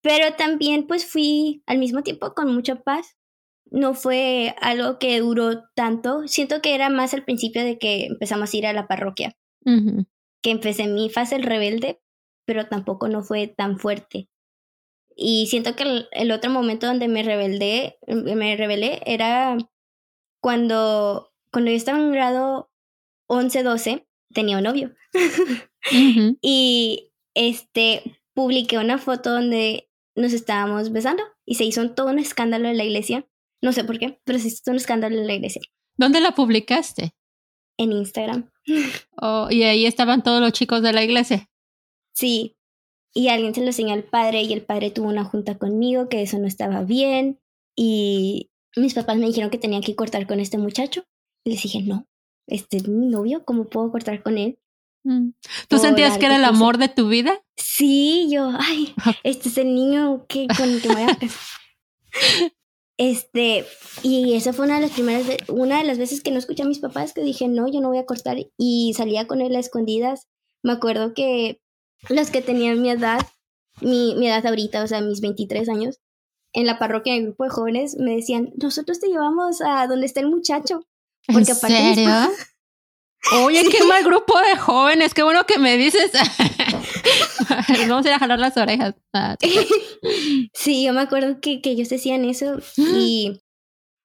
Pero también pues fui al mismo tiempo con mucha paz. No fue algo que duró tanto. Siento que era más al principio de que empezamos a ir a la parroquia. Que empecé mi fase el rebelde, pero tampoco no fue tan fuerte. Y siento que el, el otro momento donde me rebelé, me rebelé era cuando cuando yo estaba en grado 11, 12, tenía un novio. Y este, publiqué una foto donde nos estábamos besando y se hizo todo un escándalo en la iglesia. No sé por qué, pero se hizo un escándalo en la iglesia. ¿Dónde la publicaste? En Instagram. Oh, y ahí estaban todos los chicos de la iglesia. Sí. Y alguien se lo enseñó al padre y el padre tuvo una junta conmigo que eso no estaba bien. Y mis papás me dijeron que tenía que cortar con este muchacho. Y les dije, no, este es mi novio, ¿cómo puedo cortar con él? Mm. ¿Tú sentías que era el amor de tu vida? Sí, yo, ay, este es el niño que con el que me voy a Este, y esa fue una de las primeras, una de las veces que no escuché a mis papás que dije, no, yo no voy a cortar y salía con él a escondidas. Me acuerdo que los que tenían mi edad, mi, mi edad ahorita, o sea, mis 23 años, en la parroquia, en el grupo de jóvenes, me decían, nosotros te llevamos a donde está el muchacho. Porque ¿En serio? Oye, qué mal grupo de jóvenes, qué bueno que me dices. Vamos a ir a jalar las orejas. Ah, sí, yo me acuerdo que, que ellos decían eso y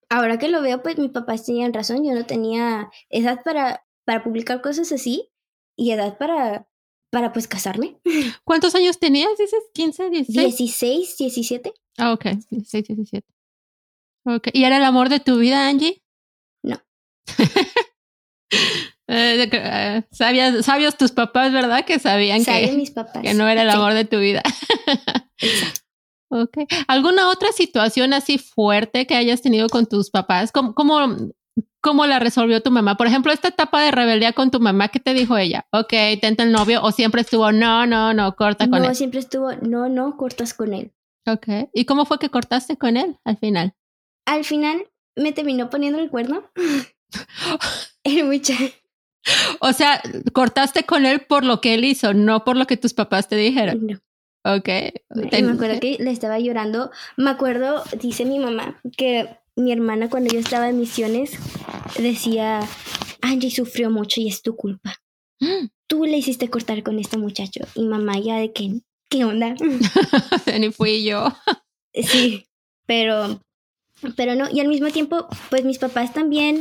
ahora que lo veo, pues mis papás tenían razón, yo no tenía edad para, para publicar cosas así y edad para, para pues casarme. ¿Cuántos años tenías? ¿Dices 15, 16? 16, 17. Ah, ok, 16, 17. Ok, ¿y era el amor de tu vida, Angie? No. Eh, eh, sabios tus papás, ¿verdad? Que sabían que, mis papás. que no era el amor de tu vida. okay. ¿Alguna otra situación así fuerte que hayas tenido con tus papás? ¿Cómo, cómo, la resolvió tu mamá? Por ejemplo, esta etapa de rebeldía con tu mamá, ¿qué te dijo ella? Ok, tenta el novio o siempre estuvo, no, no, no, corta con él. No, siempre estuvo, no, no, cortas con él. Ok. ¿Y cómo fue que cortaste con él al final? Al final me terminó poniendo el cuerno. Era muy o sea, cortaste con él por lo que él hizo, no por lo que tus papás te dijeron. No. Ok. Me acuerdo que le estaba llorando. Me acuerdo, dice mi mamá, que mi hermana cuando yo estaba en misiones decía, Angie sufrió mucho y es tu culpa. Tú le hiciste cortar con este muchacho. Y mamá ya de que, ¿qué onda? Ni fui yo. sí, pero, pero no. Y al mismo tiempo, pues mis papás también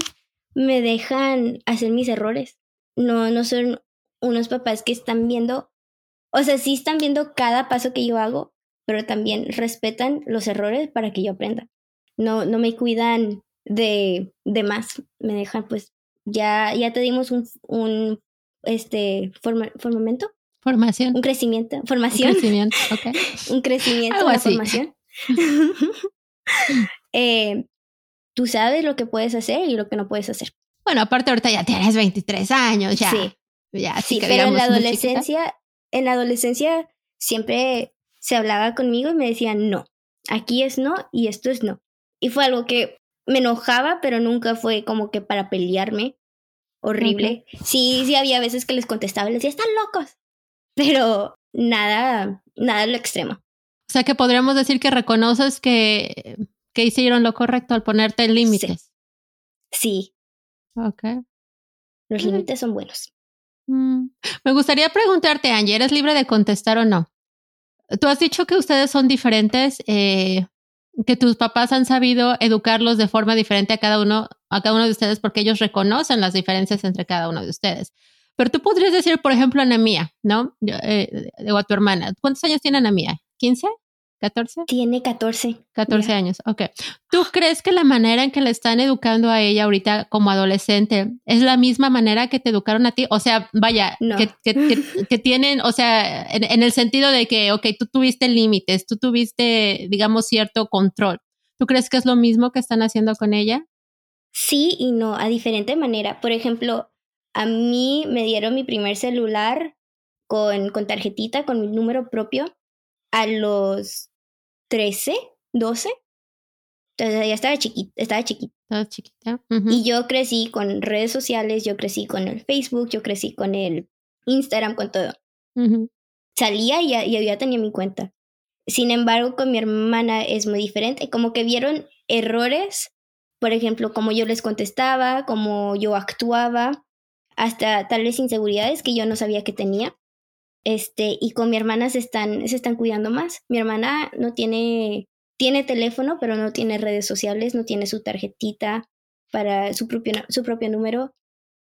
me dejan hacer mis errores. No, no son unos papás que están viendo, o sea, sí están viendo cada paso que yo hago, pero también respetan los errores para que yo aprenda. No, no me cuidan de, de más, me dejan pues, ya, ya te dimos un, un este, forma, formamento. Formación. Un crecimiento. Formación. Un crecimiento, ok. un crecimiento, una formación. eh, tú sabes lo que puedes hacer y lo que no puedes hacer. Bueno, aparte ahorita ya tienes 23 años, ya. Sí. Ya, sí, pero en la adolescencia, en la adolescencia siempre se hablaba conmigo y me decían no, aquí es no y esto es no. Y fue algo que me enojaba, pero nunca fue como que para pelearme. Horrible. Sí, sí había veces que les contestaba y les decía, están locos. Pero nada, nada lo extremo. O sea que podríamos decir que reconoces que que hicieron lo correcto al ponerte límites. Sí. Ok. Los límites son buenos. Mm. Me gustaría preguntarte, Angie, ¿eres libre de contestar o no? Tú has dicho que ustedes son diferentes, eh, que tus papás han sabido educarlos de forma diferente a cada uno, a cada uno de ustedes, porque ellos reconocen las diferencias entre cada uno de ustedes. Pero tú podrías decir, por ejemplo, a Ana ¿no? Eh, o a tu hermana. ¿Cuántos años tiene Ana Mía? ¿15? ¿14? Tiene 14. 14 años, ok. ¿Tú crees que la manera en que le están educando a ella ahorita como adolescente es la misma manera que te educaron a ti? O sea, vaya, que, que, tienen, o sea, en, el sentido de que, ok, tú tuviste límites, tú tuviste, digamos, cierto control. ¿Tú crees que es lo mismo que están haciendo con ella? Sí y no, a diferente manera. Por ejemplo, a mí me dieron mi primer celular con, con tarjetita, con mi número propio a los 13, 12. Entonces ya estaba chiquita, estaba chiquita. Estaba chiquita. Y yo crecí con redes sociales, yo crecí con el Facebook, yo crecí con el Instagram, con todo. Salía y ya, ya tenía mi cuenta. Sin embargo, con mi hermana es muy diferente. Como que vieron errores, por ejemplo, como yo les contestaba, como yo actuaba, hasta tal vez inseguridades que yo no sabía que tenía. Este, y con mi hermana se están, se están cuidando más. Mi hermana no tiene, tiene teléfono, pero no tiene redes sociales, no tiene su tarjetita para su propio, su propio número.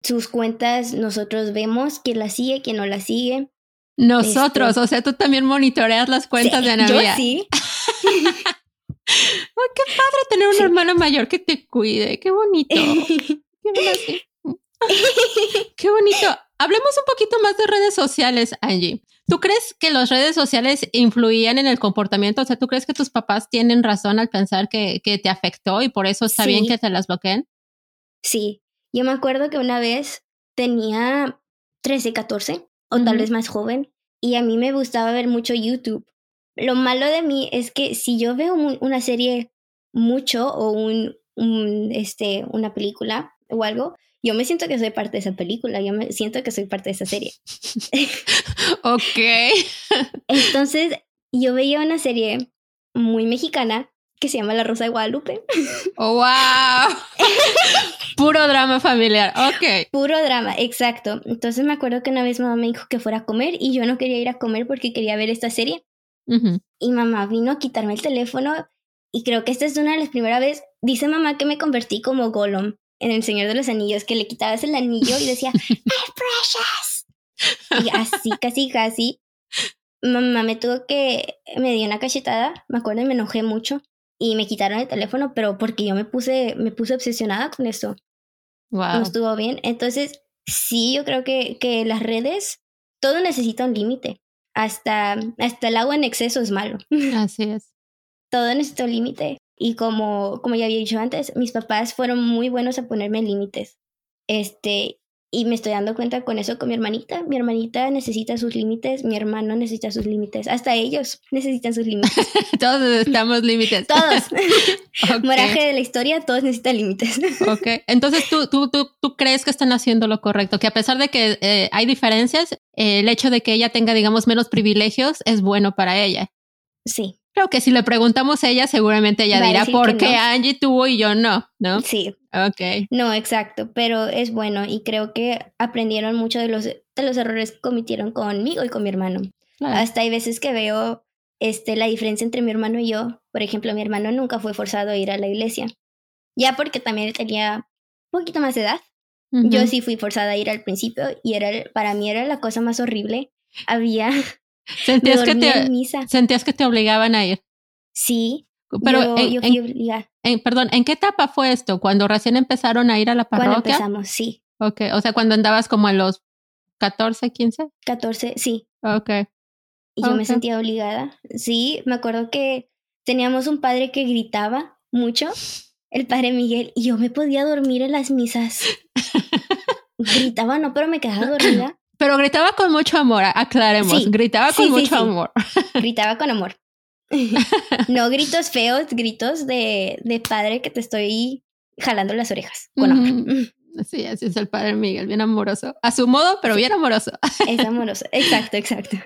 Sus cuentas nosotros vemos quién la sigue, quién no la sigue. Nosotros, este o sea, tú también monitoreas las cuentas de Ana Yo sí. qué padre tener una hermana mayor que te cuide, qué bonito. qué bonito. Hablemos un poquito más de redes sociales, Angie. ¿Tú crees que las redes sociales influían en el comportamiento? O sea, ¿tú crees que tus papás tienen razón al pensar que, que te afectó y por eso está bien que te las bloqueen? Sí. Yo me acuerdo que una vez tenía 13, 14 o tal vez más joven y a mí me gustaba ver mucho YouTube. Lo malo de mí es que si yo veo una serie mucho o un, un, este, una película o algo, yo me siento que soy parte de esa película, yo me siento que soy parte de esa serie. ok. Entonces, yo veía una serie muy mexicana que se llama La Rosa de Guadalupe. Oh, ¡Wow! Puro drama familiar, ok. Puro drama, exacto. Entonces me acuerdo que una vez mamá me dijo que fuera a comer y yo no quería ir a comer porque quería ver esta serie. Y mamá vino a quitarme el teléfono y creo que esta es una de las primeras veces, dice mamá que me convertí como Gollum en El Señor de los Anillos, que le quitabas el anillo y decía, ¡My precious! Y así, casi, casi, mamá me tuvo que, me dio una cachetada, me acuerdo y me enojé mucho y me quitaron el teléfono, pero porque yo me puse, me puse obsesionada con eso. Wow. No estuvo bien. Entonces, sí, yo creo que, que las redes, todo necesita un límite. Hasta, hasta el agua en exceso es malo. Así es. todo necesita un límite. Y como, como ya había dicho antes, mis papás fueron muy buenos a ponerme límites. Este, y me estoy dando cuenta con eso con mi hermanita. Mi hermanita necesita sus límites, mi hermano necesita sus límites, hasta ellos necesitan sus límites. todos necesitamos límites. Todos. Moraje de la historia, todos necesitan límites. ok, entonces ¿tú, tú, tú, tú crees que están haciendo lo correcto, que a pesar de que eh, hay diferencias, eh, el hecho de que ella tenga, digamos, menos privilegios es bueno para ella. Sí. Creo que si le preguntamos a ella, seguramente ella dirá por qué Angie tuvo y yo no, ¿no? Sí. Ok. No, exacto, pero es bueno y creo que aprendieron mucho de los, de los errores que cometieron conmigo y con mi hermano. Hasta hay veces que veo este, la diferencia entre mi hermano y yo. Por ejemplo, mi hermano nunca fue forzado a ir a la iglesia, ya porque también tenía un poquito más de edad. Yo sí fui forzada a ir al principio y era para mí era la cosa más horrible. Había ¿Sentías que, te, ¿Sentías que te obligaban a ir? Sí. Pero yo, fui en, perdón, ¿en qué etapa fue esto? ¿Cuando recién empezaron a ir a la parroquia? Cuando empezamos, sí. Ok, o sea, cuando andabas como a los 14, 15? 14, sí. Ok. Y yo me sentía obligada. Sí, me acuerdo que teníamos un padre que gritaba mucho, el padre Miguel, y yo me podía dormir en las misas. gritaba, no, pero me quedaba dormida. Pero gritaba con mucho amor, aclaremos. gritaba con mucho amor. Gritaba con amor. no gritos feos, gritos de, de, padre que te estoy jalando las orejas con amor. Sí, así es el padre Miguel, bien amoroso. A su modo, pero bien amoroso. es amoroso, exacto, exacto.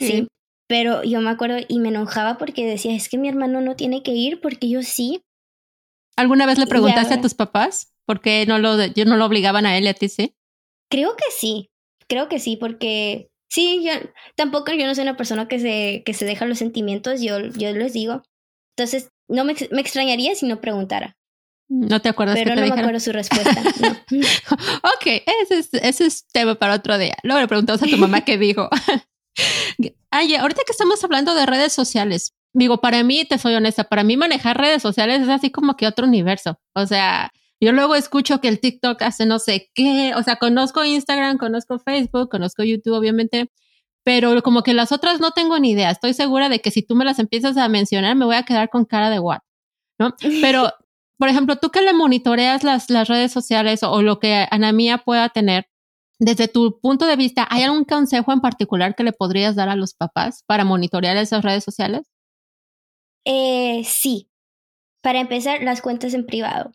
Sí, pero yo me acuerdo y me enojaba porque decía, es que mi hermano no tiene que ir porque yo sí. ¿Alguna vez le preguntaste a tus papás por qué no lo, yo no lo obligaban a él y a ti sí? Creo que sí, creo que sí, porque sí, yo tampoco yo no soy una persona que se, que se deja los sentimientos, yo, yo les digo. Entonces, no me, me extrañaría si no preguntara. No te acuerdas Pero no me acuerdo su respuesta. ok, ese es, ese es tema para otro día. Luego le preguntamos a tu mamá qué dijo. Ay, ahorita que estamos hablando de redes sociales, digo, para mí, te soy honesta, para mí manejar redes sociales es así como que otro universo. O sea, yo luego escucho que el TikTok hace no sé qué, o sea, conozco Instagram, conozco Facebook, conozco YouTube, obviamente, pero como que las otras no tengo ni idea. Estoy segura de que si tú me las empiezas a mencionar, me voy a quedar con cara de what, ¿no? Pero, por ejemplo, tú que le monitoreas las, las redes sociales o, lo que Anamía pueda tener, desde tu punto de vista, ¿hay algún consejo en particular que le podrías dar a los papás para monitorear esas redes sociales? Eh, sí. Para empezar, las cuentas en privado.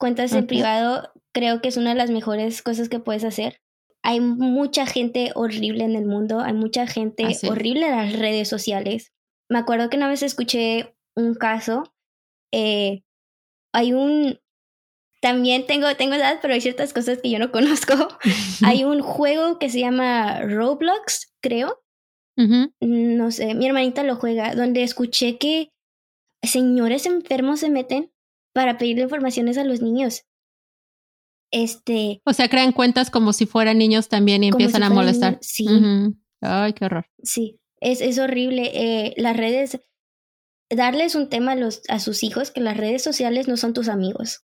Cuentas en privado creo que es una de las mejores cosas que puedes hacer. Hay mucha gente horrible en el mundo, hay mucha gente horrible en las redes sociales. Me acuerdo que una vez escuché un caso, eh, hay un, también tengo, tengo edad, pero hay ciertas cosas que yo no conozco. hay un juego que se llama Roblox, creo. No sé, mi hermanita lo juega, donde escuché que señores enfermos se meten para pedirle informaciones a los niños. Este. O sea, crean cuentas como si fueran niños también y empiezan a molestar. sí. Ay, qué horror. Sí, es, es horrible. Eh, las redes, darles un tema a, los, a sus hijos que las redes sociales no son tus amigos.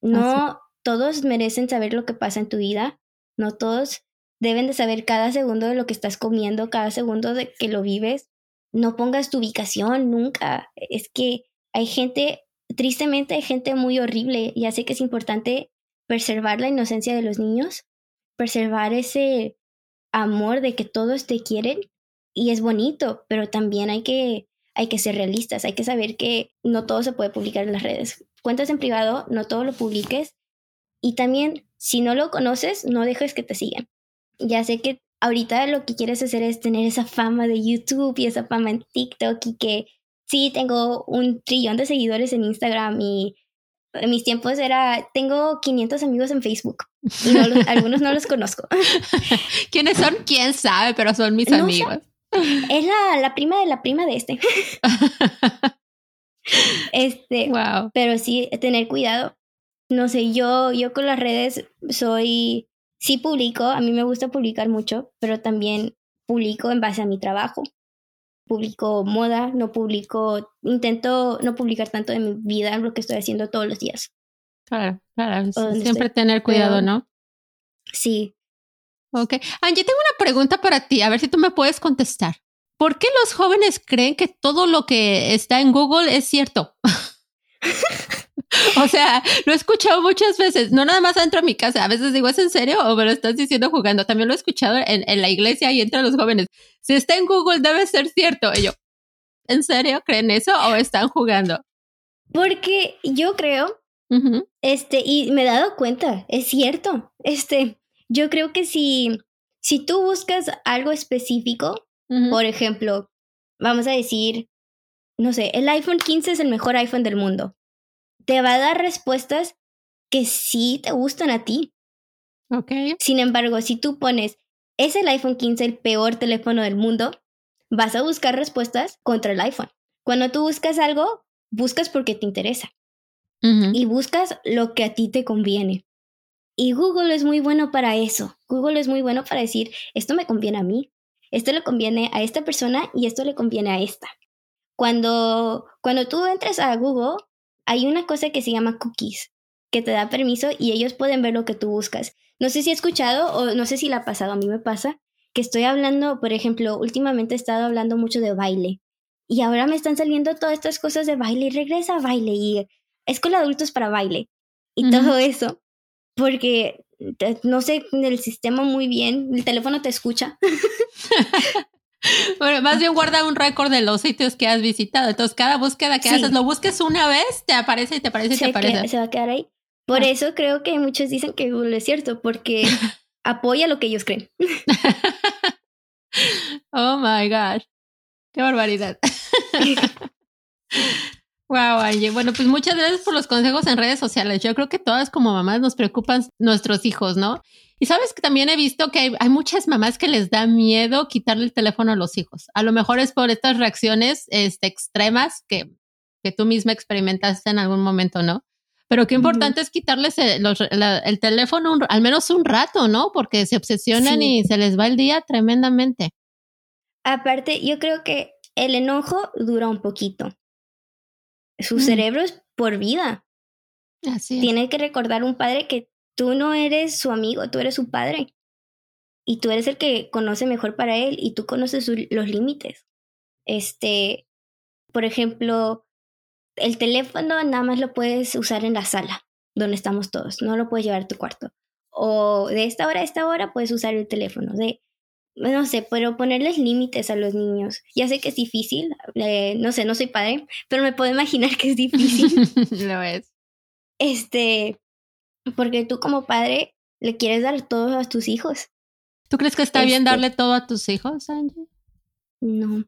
No todos merecen saber lo que pasa en tu vida. No todos deben de saber cada segundo de lo que estás comiendo, cada segundo de que lo vives. No pongas tu ubicación nunca. Es que hay gente tristemente hay gente muy horrible. Ya sé que es importante preservar la inocencia de los niños, preservar ese, amor de que todos te quieren y es bonito, pero también hay que, hay que ser realistas, hay que saber que no todo se puede publicar en las redes. Cuentas en privado, no todo lo publiques y también si no lo conoces, no dejes que te sigan. Ya sé que ahorita lo que quieres hacer es tener esa fama de YouTube y esa fama en TikTok y que sí, tengo un trillón de seguidores en Instagram y en mis tiempos era, tengo 500 amigos en Facebook y algunos no los conozco. ¿Quiénes son? ¿Quién sabe? Pero son mis amigos. Es la, la, prima de la prima de este. este, wow. Pero sí, tener cuidado. No sé, yo, yo con las redes soy, sí publico, a mí me gusta publicar mucho, pero también publico en base a mi trabajo publico moda, no publico, intento no publicar tanto de mi vida, lo que estoy haciendo todos los días. Claro, claro, siempre tener cuidado, ¿no? Sí. Ok. Angie, tengo una pregunta para ti, a ver si tú me puedes contestar. ¿Por qué los jóvenes creen que todo lo que está en Google es cierto? O sea, lo he escuchado muchas veces, no nada más dentro de mi casa, a veces digo, ¿es en serio o me lo estás diciendo jugando? También lo he escuchado en, en la iglesia y entre los jóvenes. Si está en Google debe ser cierto. Y yo, ¿en serio creen eso o están jugando? Porque yo creo, este, y me he dado cuenta, es cierto, este, yo creo que si, si tú buscas algo específico, por ejemplo, vamos a decir, no sé, el iPhone 15 es el mejor iPhone del mundo te va a dar respuestas que sí te gustan a ti. Ok. Sin embargo, si tú pones, ¿es el iPhone 15 el peor teléfono del mundo? Vas a buscar respuestas contra el iPhone. Cuando tú buscas algo, buscas porque te interesa. Y buscas lo que a ti te conviene. Y Google es muy bueno para eso. Google es muy bueno para decir, esto me conviene a mí, esto le conviene a esta persona y esto le conviene a esta. Cuando, cuando tú entres a Google, hay una cosa que se llama cookies, que te da permiso y ellos pueden ver lo que tú buscas. No sé si he escuchado o no sé si la ha pasado, a mí me pasa que estoy hablando, por ejemplo, últimamente he estado hablando mucho de baile y ahora me están saliendo todas estas cosas de baile y regresa a baile y escuela de adultos para baile y todo eso, porque no sé el sistema muy bien, el teléfono te escucha. Bueno, más bien guarda un récord de los sitios que has visitado. Entonces, cada búsqueda que haces, lo busques una vez, te aparece y te aparece y te aparece. se va a quedar ahí. Por ah. eso creo que muchos dicen que Google es cierto, porque apoya lo que ellos creen. oh my gosh. Qué barbaridad. Wow, Angie. Bueno, pues muchas gracias por los consejos en redes sociales. Yo creo que todas como mamás nos preocupan nuestros hijos, ¿no? Y sabes que también he visto que hay, muchas mamás que les da miedo quitarle el teléfono a los hijos. A lo mejor es por estas reacciones este, extremas que, que tú misma experimentaste en algún momento, ¿no? Pero qué importante es quitarles el, el teléfono al menos un rato, ¿no? Porque se obsesionan y se les va el día tremendamente. Aparte, yo creo que el enojo dura un poquito. Su mm. cerebro es por vida. Así Tiene que recordar un padre que tú no eres su amigo, tú eres su padre. Y tú eres el que conoce mejor para él y tú conoces los límites. Este, por ejemplo, el teléfono nada más lo puedes usar en la sala, donde estamos todos, no lo puedes llevar a tu cuarto. O de esta hora a esta hora puedes usar el teléfono. De, no sé, pero ponerles límites a los niños. Ya sé que es difícil, eh, no sé, no soy padre, pero me puedo imaginar que es difícil. lo es. Este, porque tú como padre le quieres dar todo a tus hijos. ¿Tú crees que está bien este darle todo a tus hijos, Angie? No.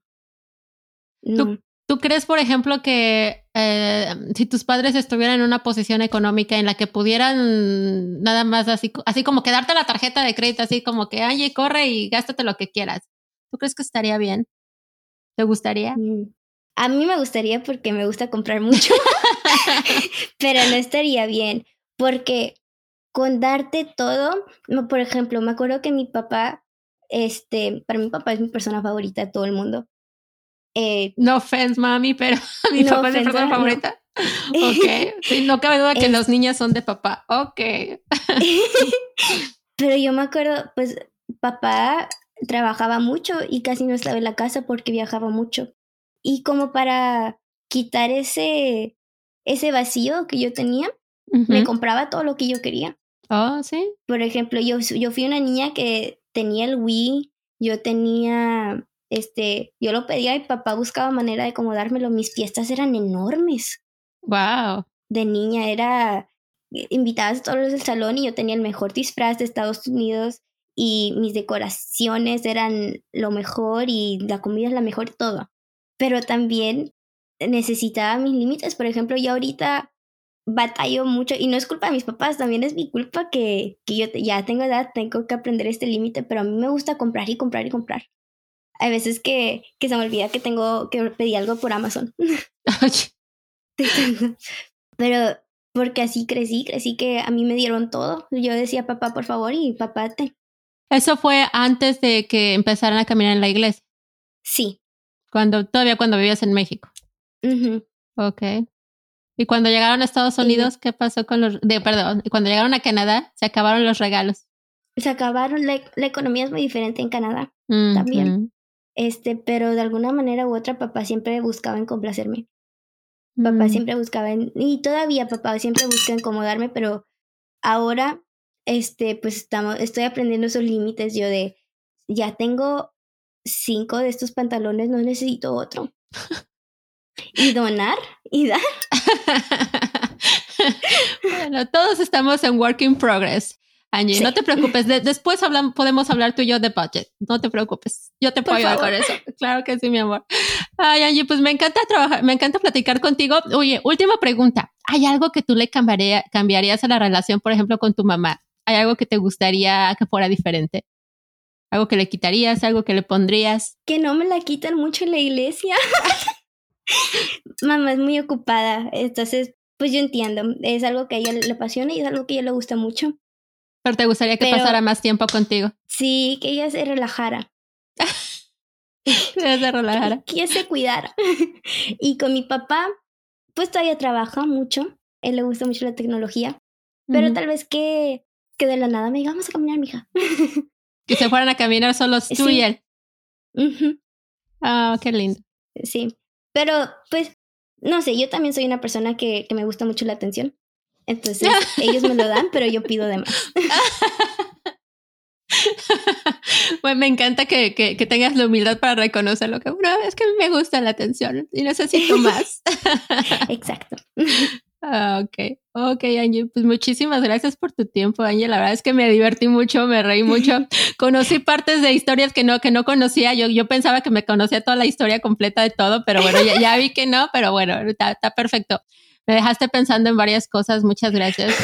no. ¿Tú, crees, por ejemplo, que eh, si tus padres estuvieran en una posición económica en la que pudieran nada más así, así como que darte la tarjeta de crédito, así como que, Angie, corre y gástate lo que quieras, ¿tú crees que estaría bien? ¿Te gustaría? Mm. A mí me gustaría porque me gusta comprar mucho, pero no estaría bien porque con darte todo, por ejemplo, me acuerdo que mi papá, este, para mi papá es mi persona favorita de todo el mundo. Eh, no offense, mami, pero mi papá es mi persona favorita. Ok, sí, no cabe duda que los niños son de papá. Ok. pero yo me acuerdo, pues papá trabajaba mucho y casi no estaba en la casa porque viajaba mucho. Y como para quitar ese, ese vacío que yo tenía, me compraba todo lo que yo quería. Oh, sí. Por ejemplo, yo, yo fui una niña que tenía el Wii, yo tenía, este, yo lo pedía y papá buscaba manera de acomodármelo. Mis fiestas eran enormes. Wow. De niña era invitadas a todos los del salón y yo tenía el mejor disfraz de Estados Unidos y mis decoraciones eran lo mejor y la comida es la mejor todo. Pero también necesitaba mis límites. Por ejemplo, yo ahorita batallo mucho y no es culpa de mis papás, también es mi culpa que, que yo ya tengo edad, tengo que aprender este límite, pero a mí me gusta comprar y comprar y comprar. Hay veces que, que se me olvida que tengo que pedir algo por Amazon. pero porque así crecí, crecí que a mí me dieron todo. Yo decía, papá, por favor, y papá, te. Eso fue antes de que empezaran a caminar en la iglesia. Sí. Cuando, todavía cuando vivías en México. Ok. Y cuando llegaron a Estados Unidos, ¿qué pasó con los, de, perdón, y cuando llegaron a Canadá, se acabaron los regalos? Se acabaron, la, la economía es muy diferente en Canadá también. Este, pero de alguna manera u otra papá siempre buscaba en complacerme. Papá Mm. siempre buscaba en, y todavía papá siempre busca incomodarme, pero ahora, este, pues estamos, estoy aprendiendo esos límites yo de, ya tengo cinco de estos pantalones, no necesito otro. y donar y dar. bueno, todos estamos en work in progress. Angie, Sí. no te preocupes. De- después hablan, podemos hablar tú y yo de budget. No te preocupes. Yo te Por puedo ayudar favor. con eso. Claro que sí, mi amor. Ay, Angie, pues me encanta trabajar, me encanta platicar contigo. Oye, última pregunta. ¿Hay algo que tú le cambiaría, cambiarías a la relación, por ejemplo, con tu mamá? ¿Hay algo que te gustaría que fuera diferente? ¿Algo que le quitarías? ¿Algo que le pondrías? Que no me la quitan mucho en la iglesia. Mamá es muy ocupada, entonces, pues yo entiendo. Es algo que a ella le apasiona y es algo que a ella le gusta mucho. Pero te gustaría que Pero- pasara más tiempo contigo. Sí, que ella se relajara. Debes de relajar. que ella se cuidara. y con mi papá, pues todavía trabaja mucho. Él le gusta mucho la tecnología. Pero tal vez que, que de la nada me diga, vamos a caminar, mija. Que se fueran a caminar solos tú Sí. y él. Ah, qué lindo. sí. Pero, pues, no sé, yo también soy una persona que, que me gusta mucho la atención. Entonces, ellos me lo dan, pero yo pido de más. Bueno, me encanta que, que, que tengas la humildad para reconocerlo. Que bueno, es que a mí me gusta la atención y necesito más. Exacto. Ah, ok, ok, Angie. Pues muchísimas gracias por tu tiempo, Angie. La verdad es que me divertí mucho, me reí mucho. Conocí partes de historias que no, que no conocía. Yo, yo pensaba que me conocía toda la historia completa de todo, pero bueno, ya, ya vi que no, pero bueno, está, está perfecto. Me dejaste pensando en varias cosas. Muchas gracias.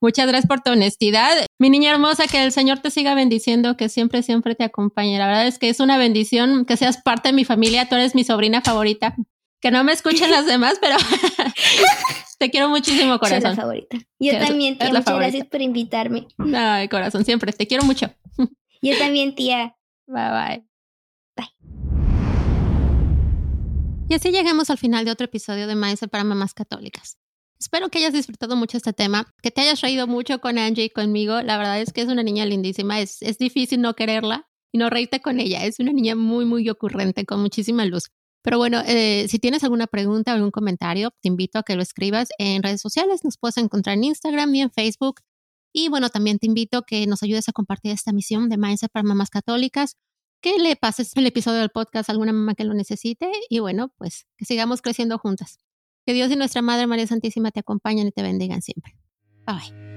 Muchas gracias por tu honestidad. Mi niña hermosa, que el Señor te siga bendiciendo, que siempre, siempre te acompañe. La verdad es que es una bendición que seas parte de mi familia. Tú eres mi sobrina favorita. Que no me escuchen las demás, pero te quiero muchísimo, Soy la corazón. favorita. Yo también, tía. Muchas favorita. gracias por invitarme. Ay, corazón, siempre. Te quiero mucho. Yo también, tía. Bye bye. Bye. Y así llegamos al final de otro episodio de Maestro para Mamás Católicas. Espero que hayas disfrutado mucho este tema, que te hayas reído mucho con Angie y conmigo. La verdad es que es una niña lindísima. Es, es difícil no quererla y no reírte con ella. Es una niña muy, muy ocurrente, con muchísima luz. Pero bueno, eh, si tienes alguna pregunta o algún comentario, te invito a que lo escribas en redes sociales. Nos puedes encontrar en Instagram y en Facebook. Y bueno, también te invito a que nos ayudes a compartir esta misión de Mindset para Mamás Católicas, que le pases el episodio del podcast a alguna mamá que lo necesite y bueno, pues que sigamos creciendo juntas. Que Dios y nuestra Madre María Santísima te acompañen y te bendigan siempre. Bye. bye.